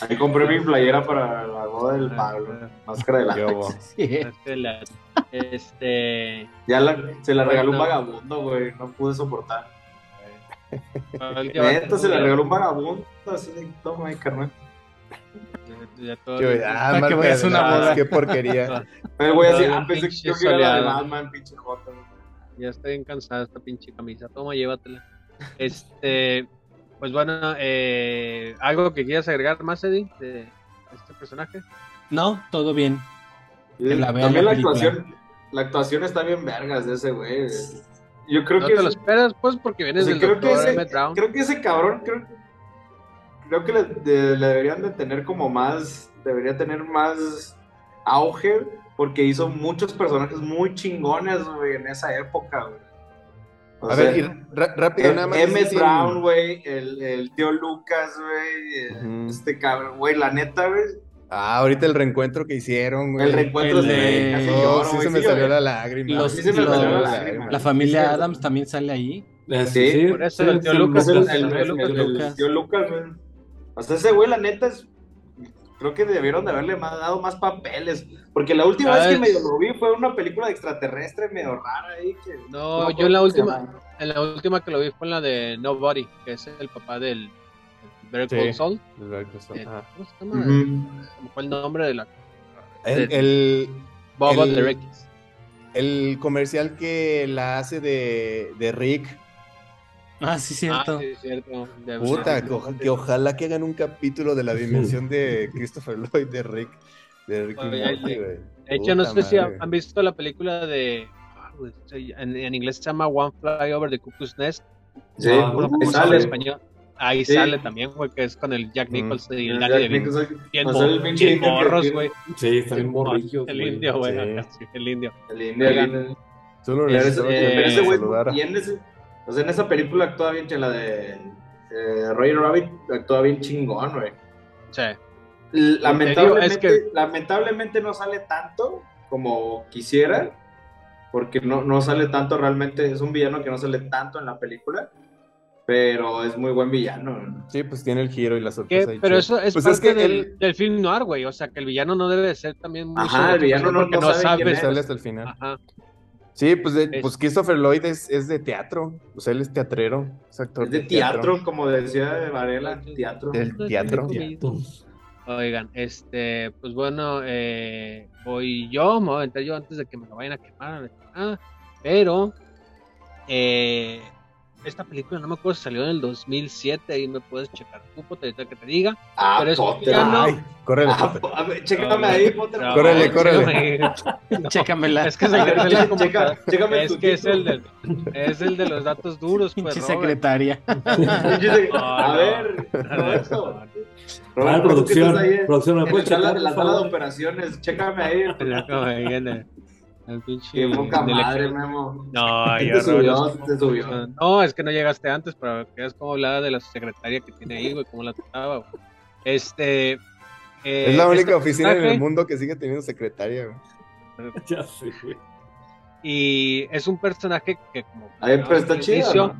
Ahí compré mi playera para la boda del Pablo. Máscara de látex. Sí. Este. Ya se la regaló un vagabundo, güey. No pude soportar. *laughs* Neta, se la regaló un vagabundo. Así de toma, carnal. Ya todo. Yo, ah, Para que vayas una boda. Qué porquería. *laughs* El güey así, ah, pensé que yo quería la de Batman, pinche jota. Ya estoy bien cansada esta pinche camisa. Toma, llévatela. Este. Pues bueno, eh, ¿algo que quieras agregar más, Eddie, de este personaje? No, todo bien. La También la, actuación, la actuación está bien vergas de ese güey. Yo creo no que. te lo esperas, pues, porque vienes del creo que ese, Creo que ese cabrón, creo, creo que le, deberían de tener como más, debería tener más auge, porque hizo muchos personajes muy chingones, güey, en esa época, güey. a ver, rápido, nada más. M. Brown, güey, el, el, tío Lucas, güey, este cabrón, güey, la neta, güey, Ah, ahorita el reencuentro que hicieron, güey. El reencuentro de... Casi oh, sí se me salió la lágrima. sí se me salió la lágrima. La familia Adams también sale ahí. Sí, sí, por eso el tío Lucas. El tío Lucas, güey. O sea, ese güey, la neta, es... creo que debieron de haberle dado más papeles. Porque la última vez que medio lo vi fue una película de extraterrestre medio rara ahí. Que... No, yo en la última, en la última que lo vi fue en la de Nobody, que es el papá del Better Call Saul. Eh, ¿Cómo se llama? fue el nombre de la. El. el Bob el, el comercial que la hace de, de Rick. Ah, sí, cierto. Ah, sí, cierto. Puta, que, ojalá que hagan un capítulo de la dimensión de Christopher Lloyd de Rick. De Rick de, hecho, no sé si han visto la película de. Ah, en, en, inglés se llama One Fly Over the Cuckoo's Nest. Sí, ah, sale. En español. Ahí sale también, güey, que es con el Jack Nicholson y el Danny DeVito. Bien, morros, güey. Sí, está bien morrillo. El indio, güey, el indio. El indio. Solo pero ese güey, y en ese, o sea, en esa película actúa bien, en la de eh, Roger Rabbit, actúa bien chingón, güey. Sí. Lamentablemente, lamentablemente no sale tanto como quisiera, porque no, no sale tanto realmente, es un villano que no sale tanto en la película pero es muy buen villano. Sí, pues tiene el giro y la sorpresa. pero eso es pues parte del, del, film noir, güey. O sea, que el villano no debe ser también muy Ajá, el villano no, no, sabe, quién sale hasta el final. Ajá. Sí, pues, pues Christopher Lloyd es, es, de teatro. O sea, él es teatrero. Es, actor es de, teatro, como decía Varela, teatro. Del teatro. Oigan, este, pues bueno, eh, voy yo, me voy a aventar yo antes de que me lo vayan a quemar. Ah, pero eh, esta película no me acuerdo si salió en el 2007, ahí me puedes checar tú, Potter, que te diga. Ah, pero es Potter. Ay, córrele, ah, Chécame ahí, Potter. córrele, córrele. Chécamela. Es que es el, de es que es el de, es el de los datos duros, pues, secretaria. a ver, Roberto. Roberto, producción, producción, ¿me puedes checar? La sala de operaciones, chécame ahí. Pinche. Qué poca madre, Memo. No, *laughs* ya subió, te subió. No, es que no llegaste antes, pero que es como hablaba de la secretaria que tiene ahí, güey, cómo la trataba, güey. Este. Eh, es la única oficina en el mundo que sigue teniendo secretaria, güey. *laughs* ya sé, güey. Y es un personaje que, como. A ver, pero está chido.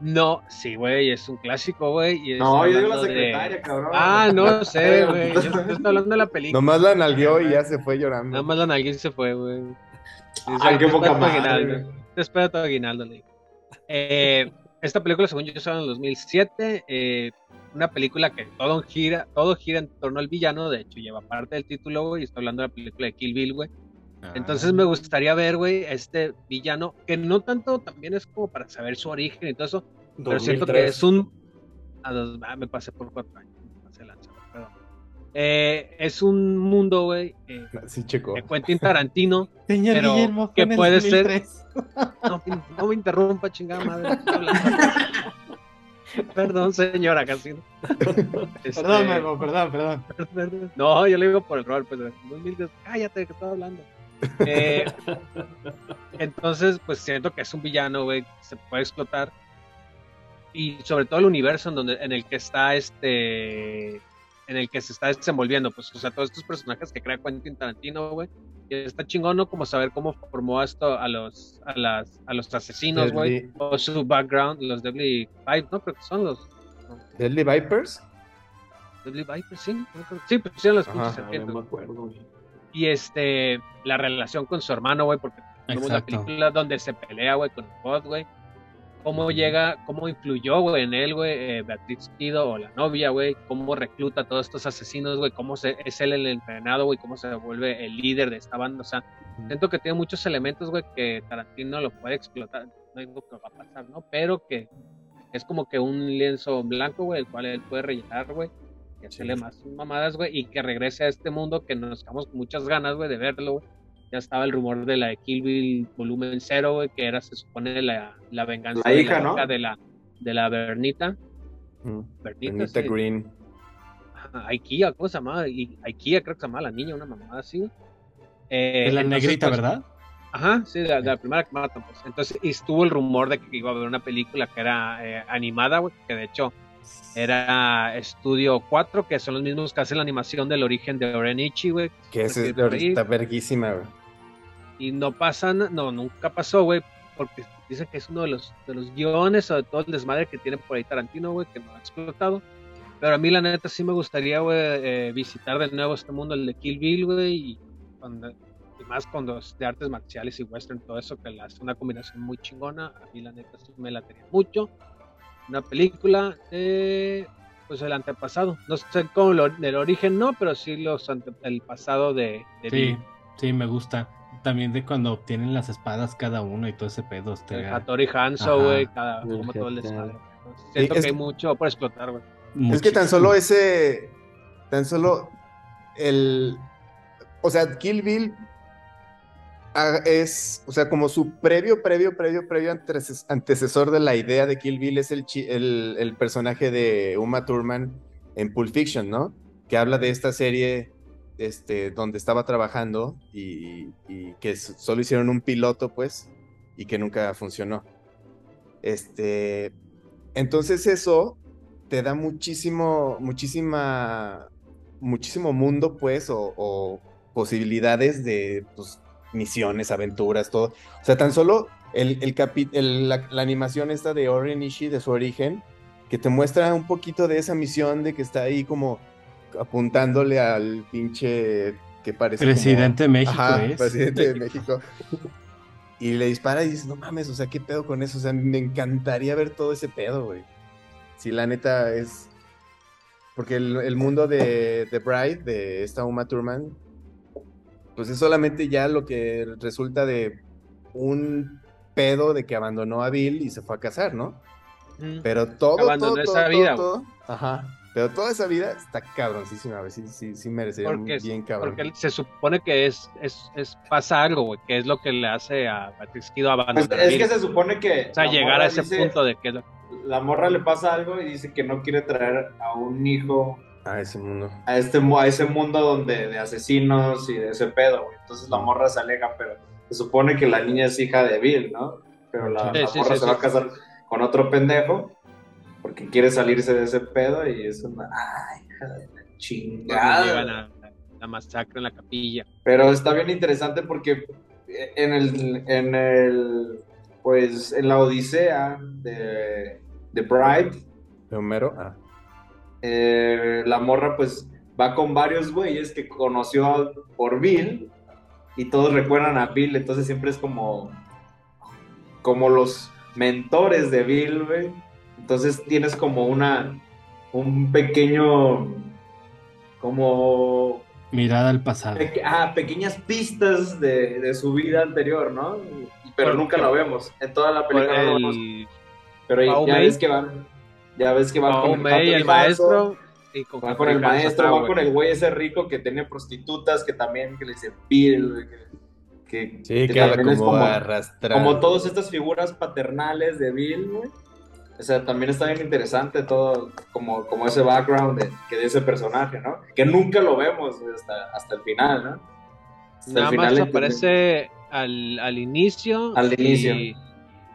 ¿no? sí, güey, es un clásico, güey. No, yo digo la secretaria, cabrón. Ah, no sé, *laughs* güey. Yo estoy hablando de la película. Nomás la nalgueó y ya se fue llorando. Nomás la nalgueó y se fue, güey. Ay, qué poca madre. Te espera tu aguinaldo, le eh, esta película, según yo, salió en el 2007. Eh, una película que todo gira, todo gira en torno al villano. De hecho, lleva parte del título, güey. Y estoy hablando de la película de Kill Bill, güey. Ah. Entonces me gustaría ver, güey, este villano, que no tanto también es como para saber su origen y todo eso, pero siento que es un... Ah, me pasé por cuatro años, Eh, es un mundo, güey. Eh, sí, chico. De Quentin Tarantino. *laughs* Señor pero Guillermo, que puede ser. No, no, me interrumpa, chingada madre. *laughs* Perdón, señora, casi. Este... Perdón, Memo, perdón, perdón. No, yo le digo por el rol, pues. Cállate, que estaba hablando. Eh, entonces, pues siento que es un villano, güey, se puede explotar. Y sobre todo el universo en, donde, en el que está este en el que se está desenvolviendo, pues, o sea, todos estos personajes que crea Quentin Tarantino, güey, y está chingón, ¿no? Como saber cómo formó esto a los, a las, a los asesinos, güey, o su background, los Deadly Vipers, ¿no? Creo que son los... ¿Deadly Vipers? Deadly Vipers, sí, sí, pues sí, los pinches serpientes. No me acuerdo, Y este, la relación con su hermano, güey, porque tenemos la película donde se pelea, güey, con el bot, güey, cómo llega, cómo influyó, güey, en él, güey, eh, Beatriz Kido o la novia, güey, cómo recluta a todos estos asesinos, güey, cómo se, es él el entrenado, güey, cómo se vuelve el líder de esta banda, o sea, siento que tiene muchos elementos, güey, que Tarantino lo puede explotar, no digo que va a pasar, ¿no? Pero que es como que un lienzo blanco, güey, el cual él puede rellenar, güey, y hacerle más mamadas, güey, y que regrese a este mundo que nos con muchas ganas, güey, de verlo, güey ya estaba el rumor de la de Kill Bill volumen 0, güey, que era, se supone, la, venganza la hija, de, la, de la de la Bernita. Bernita, Green. Ikea, ¿cómo se llamaba? Ikea creo que se llamaba la niña, una mamada así. Eh, la negrita, pues, ¿verdad? Ajá, sí, la, la primera que matan, pues. Entonces estuvo el rumor de que iba a haber una película que era eh, animada, güey, que de hecho era Estudio 4, que son los mismos que hacen la animación del origen de Orenichi, güey. Que es, está verguísima, güey. Y no pasa, no, nunca pasó, güey, porque dicen que es uno de los, de los guiones o de todo el desmadre que tiene por ahí Tarantino, güey, que no ha explotado. Pero a mí, la neta, sí me gustaría, güey, eh, visitar de nuevo este mundo, el de Kill Bill, güey, y más con los de artes marciales y western, todo eso, que hace una combinación muy chingona. A mí la neta sí me la tenía mucho. Una película de, pues el antepasado. No sé cómo lo, del origen no, pero sí los el pasado de, Sí, sí, me gusta. También de cuando obtienen las espadas cada uno y todo ese pedo. Este, el Hattori Hanzo, güey, cada como todo el desmadre. Siento que hay mucho por explotar, güey. Es que tan solo ese, tan solo el, o sea, Kill Bill es, o sea, como su previo, previo, previo, previo antecesor de la idea de Kill Bill es el, el, personaje de Uma Thurman en Pulp Fiction, ¿no? Que habla de esta serie este, donde estaba trabajando y, que solo hicieron un piloto, pues, y que nunca funcionó. Este, entonces eso te da muchísimo, muchísima, muchísimo mundo, pues, o, o posibilidades de, pues, misiones, aventuras, todo. O sea, tan solo el, el, la, animación esta de Oren Ishii, de su origen, que te muestra un poquito de esa misión de que está ahí como apuntándole al pinche que parece presidente de México presidente de *laughs* México y le dispara y dices no mames o sea qué pedo con eso o sea me encantaría ver todo ese pedo güey si la neta es porque el, mundo de, de Bride de esta Uma Thurman pues es solamente ya lo que resulta de un pedo de que abandonó a Bill y se fue a casar, ¿no? Pero todo, abandonó todo, esa vida. ajá. Pero toda esa vida está cabroncísima, a ver, sí, sí, sí merecería bien cabrón. Porque se supone que es, es, es pasa algo, güey, que es lo que le hace a Patrick Kido abandonar. Pues es que se supone que. O sea, llegar a ese punto de que. La morra le pasa algo y dice que no quiere traer a un hijo a ese mundo. A, este, a ese mundo donde de asesinos y de ese pedo, güey. Entonces la morra se aleja, pero se supone que la niña es hija de Bill, ¿no? Pero la, morra se va a casar con otro pendejo porque quiere salirse de ese pedo y es una. ¡Ay, hija de la chingada! La, la, masacre en la capilla. Pero está bien interesante porque en el. En el pues en la Odisea de, de Bride. De Homero, ah eh, la morra pues va con varios güeyes que conoció por Bill y todos recuerdan a Bill, entonces siempre es como, como los mentores de Bill, güey. Entonces tienes como una, un pequeño, como... Mirada al pasado. ah, pequeñas pistas de, su vida anterior, ¿no? Pero nunca lo vemos. En toda la película lo vemos. Pero ya ves que van ya ves que va con el, maestro. Y con va con el maestro, va con el güey ese rico que tiene prostitutas, que también que le dice Bill, que, sí, que, también es como, como todas estas figuras paternales de Bill, güey. O sea, también está bien interesante todo, como, como ese background de, que de ese personaje, ¿no? Que nunca lo vemos hasta, hasta el final, ¿no? Hasta Nada el final más aparece al, al inicio. Al inicio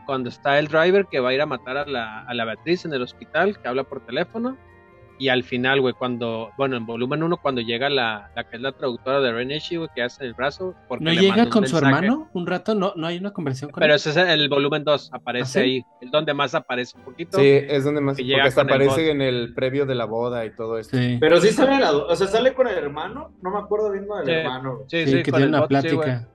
cuando está el driver que va a ir a matar a la, a la Beatriz en el hospital, que habla por teléfono. Y al final, güey, cuando, bueno, en volumen 1, cuando llega la, la que es la traductora de Reneshi, güey, que hace el brazo. Porque ¿No llega con su hermano un rato? ¿No, no hay una conversación con Pero ese es el volumen 2, aparece ¿Ah, ahí. Es donde más aparece un poquito. Sí, es donde más. Porque hasta aparece en el previo de la boda y todo esto. Pero sí sale, la, o sea, sale con el hermano. No me acuerdo bien del hermano. Sí, sí, que tiene una plática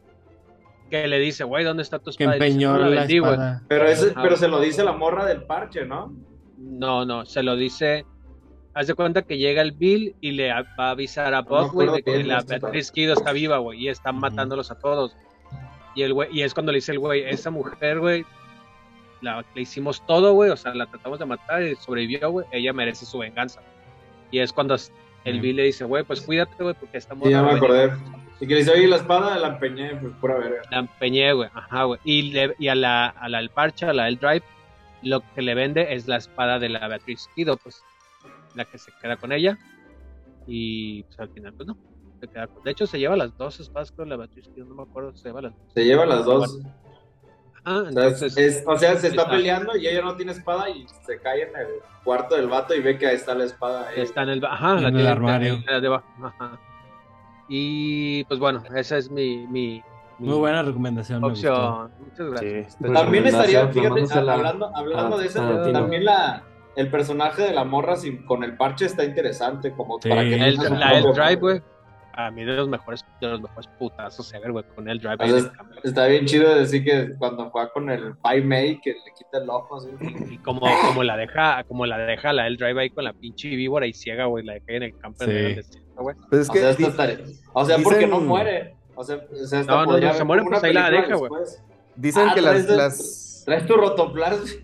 que le dice, güey, ¿dónde está tu espada? Que empeñó la, espada. Pero, pero se lo dice la morra del parche, ¿no? No, no, se lo dice... Haz de cuenta que llega el Bill y le va a avisar a Buck, güey, de que la Beatriz Kido está viva, güey, y están matándolos a todos. Y el güey, y es cuando le dice el güey, esa mujer, güey, la, le hicimos todo, güey, o sea, la tratamos de matar y sobrevivió, güey, ella merece su venganza. Y es cuando el Bill le dice, güey, pues cuídate, güey, porque estamos... Sí, ya me acordé. Y que le dice, oye, la espada la empeñé, pues pura verga. La empeñé, güey, ajá, güey. Y, y a la, a la El Parche, a la El Drive, lo que le vende es la espada de la Beatriz Kido, pues, la que se queda con ella. Y pues, al final, pues no. De hecho, se lleva las dos espadas, con la Beatriz, no me acuerdo, se lleva las dos. Se lleva las dos. Ah, entonces, o sea, se está, peleando y ella no tiene espada y se cae en el cuarto del vato y ve que ahí está la espada. Está en el, ajá, en el armario. Ajá. Y pues bueno, esa es mi, mi, muy buena recomendación. Opción. Muchas gracias. también estaría, fíjate, hablando, hablando de eso, también la, el personaje de la morra sin, con el parche está interesante, como para que el, la, el drive, güey. A mí de los mejores, de los mejores putazos ver, güey, con el drive. está bien chido decir que cuando juega con el Pai Mei que le quita el ojo así. Y, como, como la deja, como la deja la el drive ahí con la pinche víbora y ciega, güey, la deja en el campo sí. de güey. Pues es que, o sea, o sea porque no muere. O sea, o sea no, no, no, se muere, pues ahí la deja, güey. Dicen ah, que las, las... Traes tu rotoplas.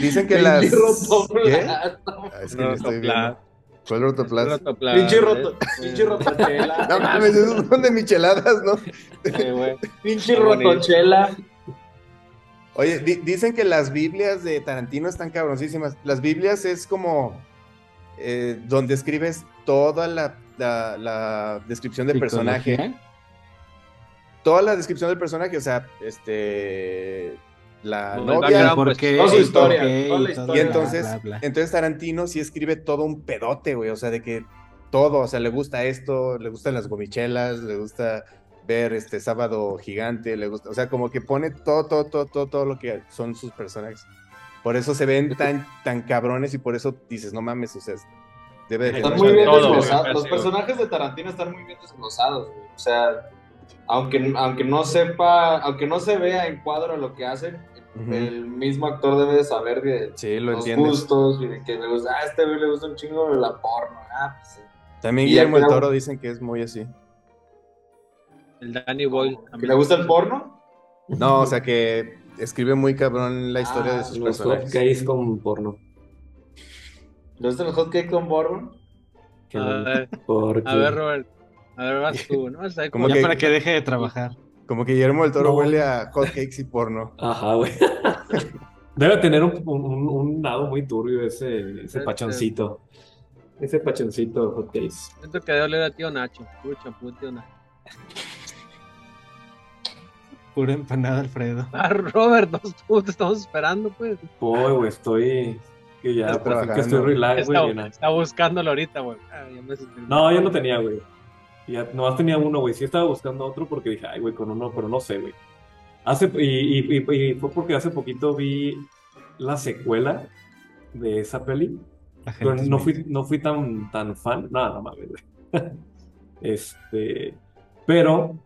Dicen que las... ¿Qué? Ah, es que no estoy viendo. ¿Cuál rotoplas? Pinche roto, pinche rotochela. No mames, esos son de micheladas, ¿no? Pinche rotochela. Oye, dicen que las Biblias de Tarantino están cabroncísimas. Las Biblias es como eh, donde escribes toda la la, descripción del personaje. Toda la descripción del personaje, o sea, este la novia, pues, toda su historia, y entonces, entonces Tarantino sí escribe todo un pedote, güey, o sea, de que todo, o sea, le gusta esto, le gustan las gomichelas, le gusta ver este sábado gigante, le gusta, o sea, como que pone todo, todo, todo, todo, todo lo que son sus personajes. Por eso se ven tan, tan cabrones y por eso dices, no mames, o sea, están muy bien desglosados. Los personajes de Tarantino están muy bien desglosados, O sea, aunque, aunque no sepa, aunque no se vea en cuadro lo que hacen, el mismo actor debe de saber de los gustos y de que le gusta, ah, este güey le gusta un chingo de la porno. Ah, pues También Guillermo el Toro dicen que es muy así. El Danny Boyle. ¿Que le gusta el porno? No, o sea que escribe muy cabrón la historia de ah, sus personajes. es con porno. ¿Le gustan los hotcakes con bourbon? A ver, *laughs* a ver, Robert. A ver, vas tú, ¿no? como ya para que deje de trabajar. Como que Guillermo del Toro huele a hotcakes y porno. Ajá, güey. *laughs* Debe tener un, un, lado muy turbio ese, ese pachoncito. Ese pachoncito de hotcakes. Siento que debe oler a tío Nacho. Puro champú, tío Nacho. *laughs* Pura empanada, Alfredo. Ah, Robert, nos, te estamos esperando, pues. Uy, güey, estoy que ya, por que estoy relax, güey. Está, buscándolo ahorita, güey. Ah, no, yo no tenía, güey. Ya, nomás tenía uno, güey. Sí estaba buscando otro porque dije, ay, güey, con uno, pero no sé, güey. Hace, y, y, fue porque hace poquito vi la secuela de esa peli. Pero no fui, no fui tan, tan fan. Nada, mames, güey. *laughs* este. Pero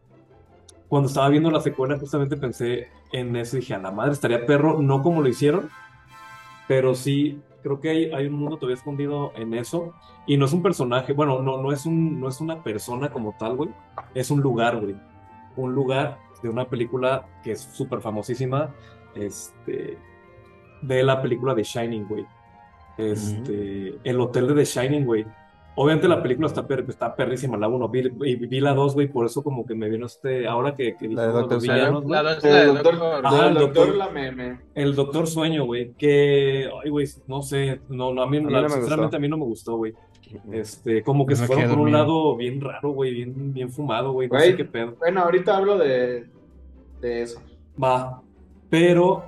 cuando estaba viendo la secuela, justamente pensé en eso y dije, a la madre, estaría perro, no como lo hicieron, pero sí creo que hay, hay, un mundo todavía escondido en eso. Y no es un personaje, bueno, no, no, es, un, no es una persona como tal, güey. Es un lugar, güey. Un lugar de una película que es súper famosísima, este, de la película de Shining, güey. Este, el hotel de The Shining, güey. Obviamente la película está, está perrísima, la 1. Vi, vi, la 2, güey, por eso como que me vino este. Ahora que, que la de Doctor Sueño. La el doctor, el doctor, la meme. El Doctor Sueño, güey. Que. Ay, güey, no sé. No, no, a mí, a sinceramente, a mí no me gustó, güey. Este, como que se fueron por un lado bien raro, güey, bien, bien fumado, güey. No sé qué pedo. Bueno, ahorita hablo de, de eso. Va. Pero.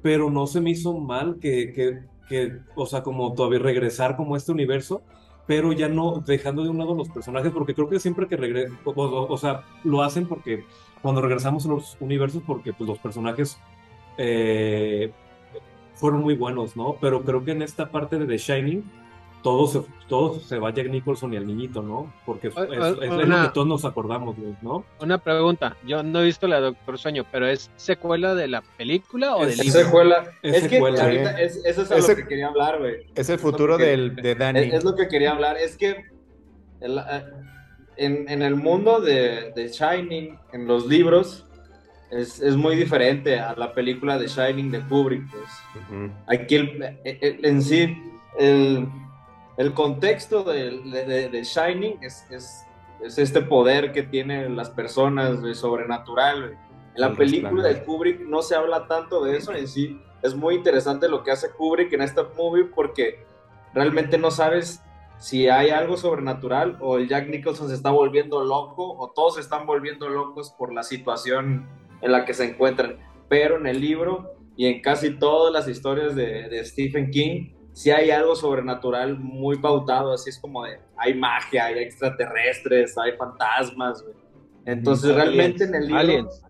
Pero no se me hizo mal que, que, que, o sea, como todavía regresar como a este universo pero ya no dejando de un lado los personajes, porque creo que siempre que regresan, o, sea, lo hacen porque cuando regresamos a los universos, porque pues los personajes eh, fueron muy buenos, ¿no? Pero creo que en esta parte de The Shining, todo se, todo se va a Jack Nicholson y al niñito, ¿no? Porque es, lo que todos nos acordamos, ¿no? Una pregunta, yo no he visto la Doctor Sueño, pero ¿es secuela de la película o del libro? Secuela. Es, secuela. que es, eso es lo que quería hablar, güey. Es el futuro del, de Danny. Es, lo que quería hablar, es que eh, en, en, el mundo de, de, Shining, en los libros, es, es, muy diferente a la película de Shining de Kubrick, pues. Aquí el, en sí, el el contexto de, Shining es, este poder que tienen las personas de sobrenatural. En la película de Kubrick no se habla tanto de eso en sí. Es muy interesante lo que hace Kubrick en esta movie porque realmente no sabes si hay algo sobrenatural o el Jack Nicholson se está volviendo loco o todos se están volviendo locos por la situación en la que se encuentran. Pero en el libro y en casi todas las historias de, Stephen King, sí hay algo sobrenatural muy pautado, así es como de, hay magia, hay extraterrestres, hay fantasmas, Entonces realmente en el libro... Aliens.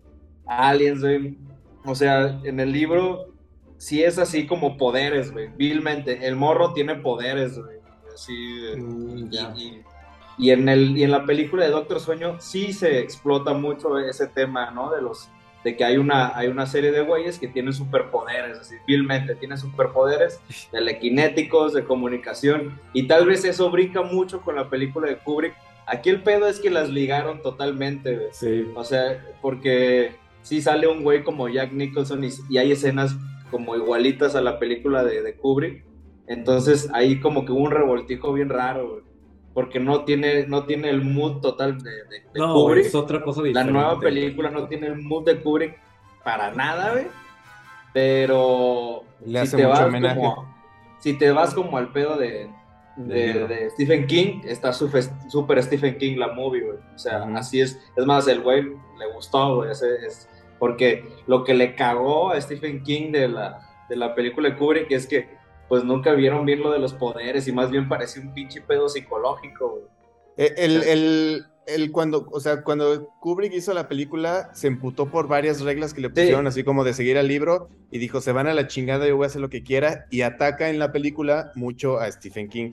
Aliens, güey. O sea, en el libro sí es así como poderes, güey. Vilmente. El morro tiene poderes, güey. Así. Mm, y, en el, y en la película de Doctor Sueño sí se explota mucho ese tema, ¿no? De los de que hay una, hay una serie de güeyes que tienen superpoderes, así, vilmente, tienen superpoderes telequinéticos, de comunicación, y tal vez eso brinca mucho con la película de Kubrick. Aquí el pedo es que las ligaron totalmente, Sí. O sea, porque sí sale un güey como Jack Nicholson y, y hay escenas como igualitas a la película de, de Kubrick. Entonces ahí como que hubo un revoltijo bien raro, porque no tiene, no tiene el mood total de, de, no, Kubrick. es otra cosa diferente. La nueva película no tiene el mood de Kubrick para nada, güey. Pero Le si, te vas como, si te vas como al pedo de, de, Stephen King, está súper Stephen King la movie, güey. O sea, así es. Es más, el güey le gustó, güey. Es, es, porque lo que le cagó a Stephen King de la, de la película de Kubrick es que pues nunca vieron bien lo de los poderes y más bien parecía un pinche pedo psicológico. Eh, el, el, el, cuando, o sea, cuando Kubrick hizo la película, se emputó por varias reglas que le pusieron, así como de seguir al libro, y dijo, se van a la chingada, yo voy a hacer lo que quiera, y ataca en la película mucho a Stephen King.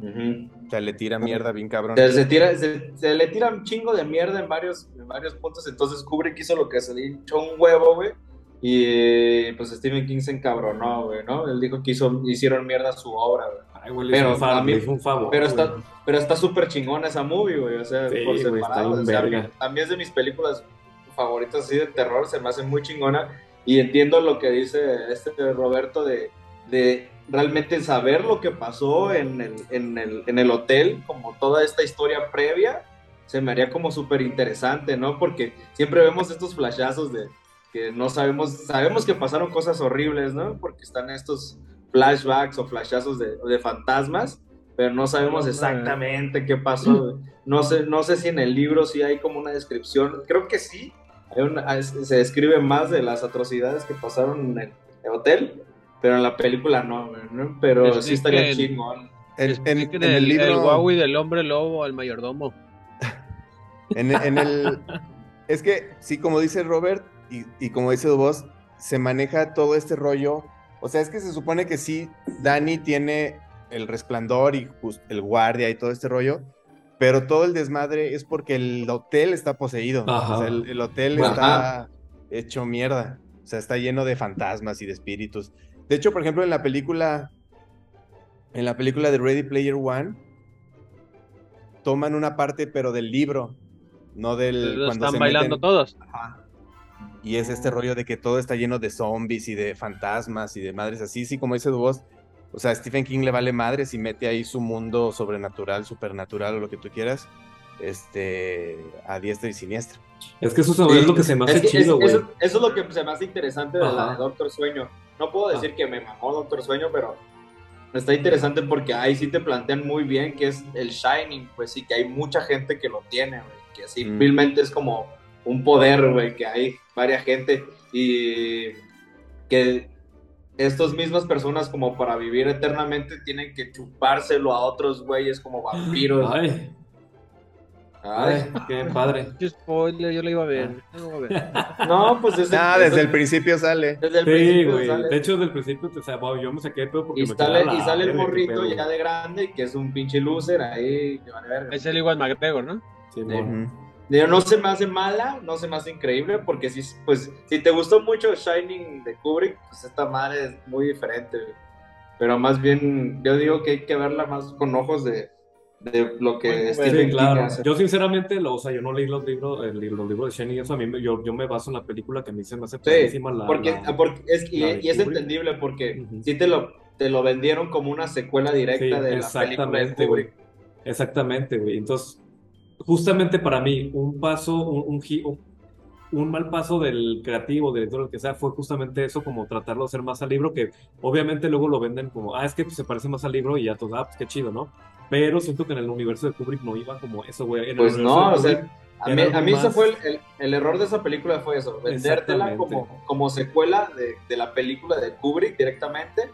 O sea, le tira mierda bien cabrón. Se, tira, se, le tira un chingo de mierda en varios, en varios puntos. Entonces Kubrick hizo lo que se le echó un huevo, güey. Y pues Stephen King se encabronó, güey, ¿no? Él dijo que hizo, hicieron mierda su obra, güey. pero, a mí, un favor, pero está pero está súper chingona esa movie, güey. O sea, por separado. a, mí, es de mis películas favoritas así de terror, se me hace muy chingona. Y entiendo lo que dice este Roberto de, de realmente saber lo que pasó en el, en el, en el hotel, como toda esta historia previa, se me haría como súper interesante, ¿no? Porque siempre vemos estos flashazos de que no sabemos, sabemos que pasaron cosas horribles, ¿no? Porque están estos flashbacks o flashazos de, de fantasmas, pero no sabemos exactamente qué pasó. No sé, no sé si en el libro sí hay como una descripción, creo que sí, se describe más de las atrocidades que pasaron en el hotel, pero en la película no, ¿no? Pero sí estaría chingón. El, en, el, libro... El Huawei del hombre lobo al mayordomo. *laughs* en, el... Es que, sí, como dice Robert y, y como dice vos, se maneja todo este rollo. O sea, es que se supone que sí, Dani tiene el resplandor y el guardia y todo este rollo, pero todo el desmadre es porque el hotel está poseído. O sea, el, hotel está hecho mierda. O sea, está lleno de fantasmas y de espíritus. De hecho, por ejemplo, en la película, en la película de Ready Player One, toman una parte, pero del libro, no del. cuando están bailando todos. Y es este rollo de que todo está lleno de zombies y de fantasmas y de madres así, sí, como dice vos. O sea, Stephen King le vale madres y mete ahí su mundo sobrenatural, supernatural o lo que tú quieras, este, a diestra y siniestra. Es que eso es lo que se me hace chido, güey. Eso, es lo que se me hace interesante de la Doctor Sueño. No puedo decir que me mamó Doctor Sueño, pero está interesante porque ahí sí te plantean muy bien que es el Shining, pues sí, que hay mucha gente que lo tiene, güey. Que simplemente mm. es como un poder, güey, que hay varias gente y que estas mismas personas como para vivir eternamente tienen que chupárselo a otros güeyes como vampiros. Ay. Ay, qué padre. Qué spoiler, yo lo iba a ver. No, pues desde, ah, desde el principio sale. Desde el sí, principio güey. De hecho, desde el principio, o sea, yo me saqué todo porque y sale, y sale el morrito ya de grande, que es un pinche loser ahí. Es el igual McGregor, ¿no? Sí, no se me hace mala, no se me hace increíble, porque si, pues, si te gustó mucho Shining de Kubrick, pues esta madre es muy diferente. Pero más bien, yo digo que hay que verla más con ojos de, de lo que Stephen claro. Yo sinceramente, lo, o sea, yo no leí los libros, el, los libros de Shane eso a mí yo, yo me baso en la película que a mí se me hace sí, la, porque, porque es, y, es entendible porque si te lo, te lo vendieron como una secuela directa de la película de Kubrick. Exactamente, güey. Entonces, justamente para mí, un paso, un, un, un mal paso del creativo, director, lo que sea, fue justamente eso, como tratarlo de hacer más al libro, que obviamente luego lo venden como, ah, es que se parece más al libro y ya todo, ah, pues qué chido, ¿no? Pero siento que en el universo de Kubrick no iba como eso, güey. Pues no, o sea, a mí, a mí ese fue el, el, error de esa película, fue eso, vendértela como, como secuela de, de, la película de Kubrick directamente.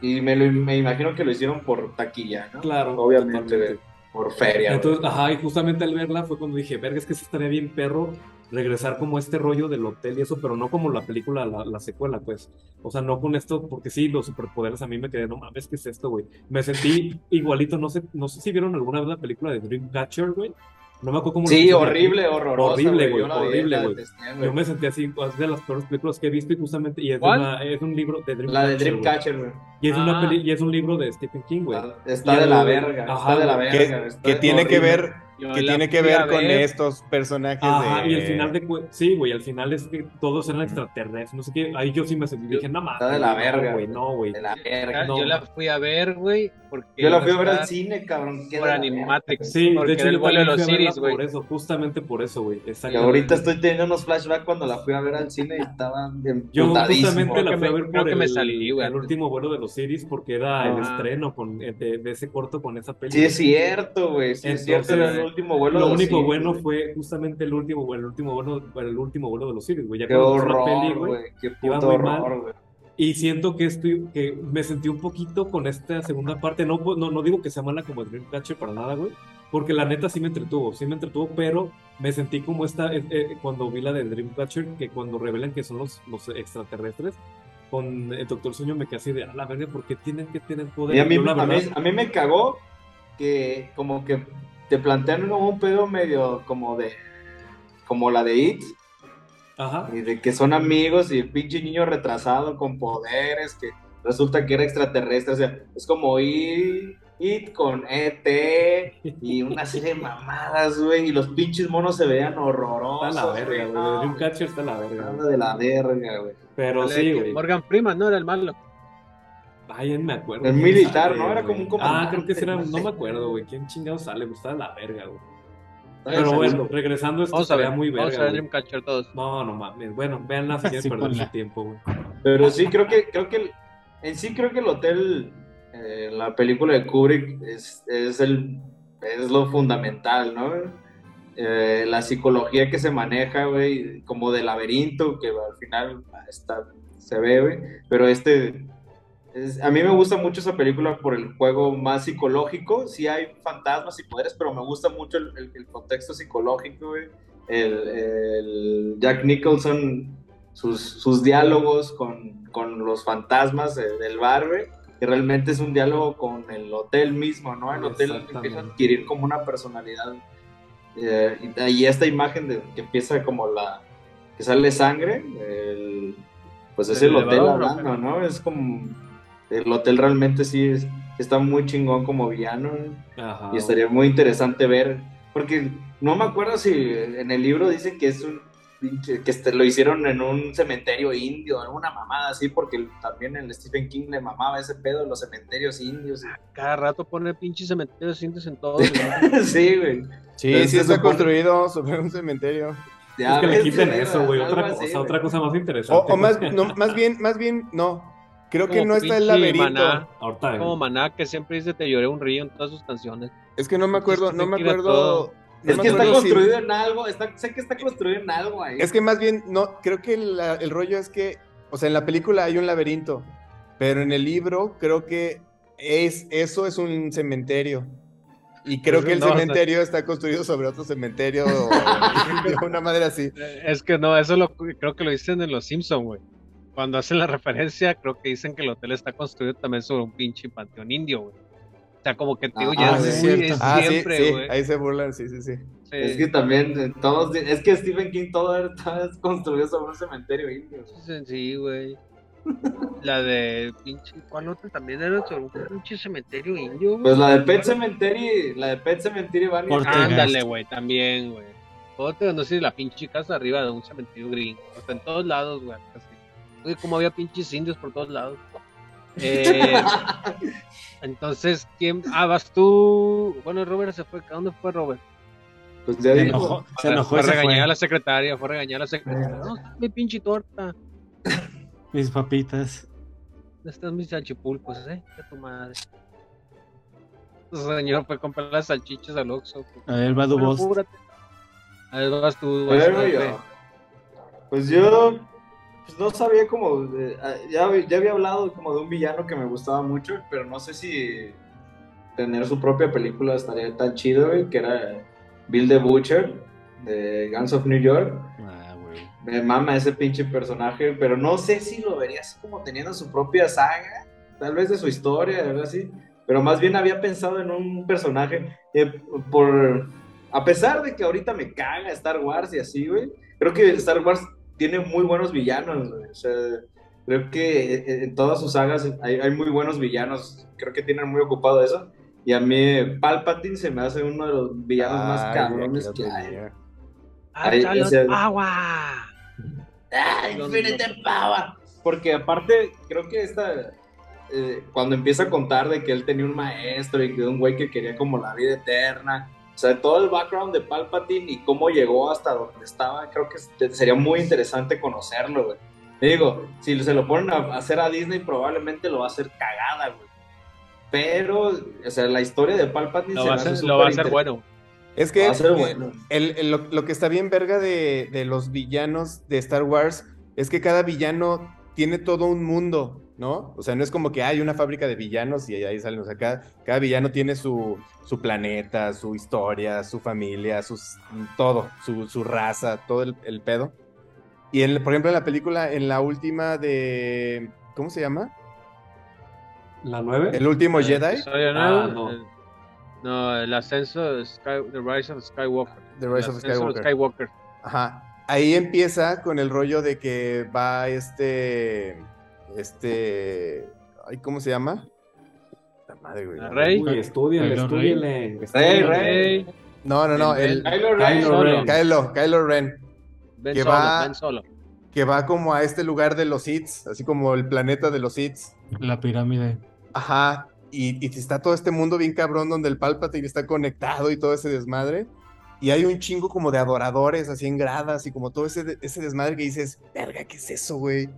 Y me, me imagino que lo hicieron por taquilla, ¿no? Claro, obviamente. Por feria. Entonces, ajá, y justamente al verla fue cuando dije, verga, es que se estaría bien perro regresar como este rollo del hotel y eso, pero no como la película, la, secuela, pues. O sea, no con esto, porque sí, los superpoderes a mí me quedé, no mames, ¿qué es esto, güey? Me sentí igualito, no sé, no sé si vieron alguna vez la película de Dreamcatcher, güey. No me acuerdo cómo Sí, horrible, horroroso. Horrible, güey, horrible, güey. Yo me sentí así, es de las peores películas que he visto y justamente, y es, una, es un libro de Dreamcatcher. La de Dreamcatcher, güey. Y, es una ah. y es un libro de Stephen King, güey. Está, de la verga, está de la verga. Que, tiene que ver que tiene que ver con estos personajes Ajá, y al final de sí, güey, al final es que todos eran extraterrestres, no sé qué, ahí yo sí me sentí, dije, no mames. Está de la verga, güey, no, güey. De la verga. Yo la fui a ver, güey, porque Yo la fui a ver al cine, cabrón. Por Animatrix. Sí, de hecho el vuelo de los Iris, güey. Por eso, justamente por eso, güey. Y ahorita estoy teniendo unos flashbacks cuando la fui a ver al cine y estaba bien Yo justamente la fui a ver por el, el último vuelo de los Iris porque era el estreno con, de, ese corto con esa película. Sí, es cierto, güey. Sí, es cierto, último vuelo de único bueno fue justamente el último, el último vuelo, el último vuelo de los Sirius, güey. Ya qué horror, peli, güey. Qué puto horror, güey. Y siento que estoy, que me sentí un poquito con esta segunda parte. No, no, no digo que sea mala como Dreamcatcher para nada, güey. Porque la neta sí me entretuvo, sí me entretuvo, pero me sentí como esta, eh, eh, cuando vi la de Dreamcatcher, que cuando revelan que son los, los extraterrestres, con el Doctor Sueño me quedé así de, a la verga, ¿por qué tienen que tener poder? Y a mí, a, mí, a mí me cagó que como que te plantean como un pedo medio como de como la de It. Ajá. Y de que son amigos y el pinche niño retrasado con poderes que resulta que era extraterrestre. O sea, es como It, It con ET y una serie de mamadas, güey. Y los pinches monos se veían horrorosos. Está la verga, güey. Dreamcatcher está la verga. de la verga, güey. Pero sí, güey. Morgan Freeman no era el malo. Ay, me acuerdo. El militar, ¿no? Era como un comandante. Ah, creo que era, no me acuerdo, güey. ¿Quién chingado sale? Pues estaba la verga, güey. Pero bueno, regresando esto vamos a ver, muy verga. Vamos a ver Dreamcatcher todos. No, no mames. Bueno, veanla si quieren perder su tiempo, güey. Pero sí, creo que, creo que en sí creo que el hotel, eh, la película de Kubrick es, es, el, es lo fundamental, ¿no? Eh, la psicología que se maneja, güey, como de laberinto, que al final está, se ve, güey. Pero este a mí me gusta mucho esa película por el juego más psicológico. Sí hay fantasmas y poderes, pero me gusta mucho el, contexto psicológico, El, Jack Nicholson, sus, sus diálogos con, con, los fantasmas del bar, que realmente es un diálogo con el hotel mismo, ¿no? El hotel empieza a adquirir como una personalidad. Eh, y, esta imagen de que empieza como la. que sale sangre, pues es el, hotel hablando, ¿no? Es como el hotel realmente sí está muy chingón como villano. y estaría muy interesante ver. Porque no me acuerdo si en el libro dice que es un que este, lo hicieron en un cementerio indio, alguna mamada así, porque también el Stephen King le mamaba ese pedo de los cementerios indios. Cada rato pone pinches cementerios indios en todos. *laughs* sí, güey. Sí, sí está construido sobre un cementerio. Ya es que le quiten eso, güey. Otra cosa, otra cosa más interesante. O, más, no, más bien, más bien, no Creo que no está el laberinto. como Maná, que siempre dice te lloré un río en todas sus canciones. Es que no me acuerdo, no me acuerdo. es que está construido en algo, sé que está construido en algo ahí. Es que más bien, no, creo que el rollo es que, o sea, en la película hay un laberinto, pero en el libro creo que es, eso es un cementerio. Y creo que el cementerio está construido sobre otro cementerio *laughs* o una madre así. Es que no, eso lo, creo que lo dicen en Los Simpsons, güey cuando hacen la referencia, creo que dicen que el hotel está construido también sobre un pinche panteón indio, güey. O sea, como que tío, ya ah, es, muy, ah, siempre, güey. ahí se burlan, sí, sí, sí, Es que también eh, todos, es que Stephen King todo está construido sobre un cementerio indio. Sí, güey. La de pinche, ¿cuál otra también era sobre un pinche cementerio indio? Güey? Pues la de Pet Cemetery, la de Pet Cemetery van Ándale, güey, también, güey. Otra, no sé, la pinche casa arriba de un cementerio gringo. O sea, en todos lados, güey, casi como había pinches indios por todos lados. *laughs* Eh, entonces, ¿quién? Ah, vas tú. Bueno, Robert se fue. ¿A dónde fue Robert? Pues ya se dijo. enojó, se enojó fue a regañar a la secretaria, fue a regañar a la secretaria. No, mi pinche torta. Mis papitas. ¿Dónde están mis salchipulpos, eh? ¿Qué tu madre? El señor fue a comprar las salchichas al Oxxo. A ver, va tu voz. A ver, vas tú. A ver, yo. Pues yo pues no sabía como, ah, ya, ya había hablado como de un villano que me gustaba mucho, pero no sé si tener su propia película estaría tan chido, güey, que era Bill the Butcher de Guns of New York. Ah, güey. Me mama ese pinche personaje, pero no sé si lo vería así como teniendo su propia saga, tal vez de su historia, algo así, pero más bien había pensado en un personaje eh, por... A pesar de que ahorita me caga Star Wars y así, güey, creo que Star Wars tiene muy buenos villanos, güey. O sea, creo que eh, eh, en todas sus sagas hay, hay, muy buenos villanos. Creo que tienen muy ocupado eso. Y a mí Palpatine se me hace uno de los villanos más cabrones que hay. ¡Ay, agua! ¡Ah, Infinite Power! Porque aparte, creo que esta... Eh, cuando empieza a contar de que él tenía un maestro y que un güey que quería como la vida eterna o sea, todo el background de Palpatine y cómo llegó hasta donde estaba, creo que sería muy interesante conocerlo, güey. Digo, si se lo ponen a hacer a Disney, probablemente lo va a hacer cagada, güey. Pero, o sea, la historia de Palpatine lo, va, a hacer, lo va a hacer bueno. Es que el, lo, que está bien verga de, de los villanos de Star Wars es que cada villano tiene todo un mundo. ¿No? O sea, no es como que hay una fábrica de villanos y ahí salen, o sea, cada, villano tiene su, su, planeta, su historia, su familia, sus, todo, su, raza, todo el, pedo. Y en, por ejemplo, en la película, en la última de, ¿cómo se llama? ¿La 9? El último Jedi. Ah, no. no, el ascenso de The Rise of Skywalker. The Rise of Skywalker. Ajá. Ahí empieza con el rollo de que va este este. ¿Cómo se llama? La madre, güey. Rey. Uy, estúdiale, estúdiale. Rey, Rey. No, no, no. El, Kylo Ren. Kylo, Kylo Ren. que va, solo. Que va como a este lugar de los hits, así como el planeta de los hits. La pirámide. Ajá. Y, y está todo este mundo bien cabrón donde el Palpatine está conectado y todo ese desmadre. Y hay un chingo como de adoradores así en gradas y como todo ese, ese desmadre que dices, verga, ¿qué es eso, güey?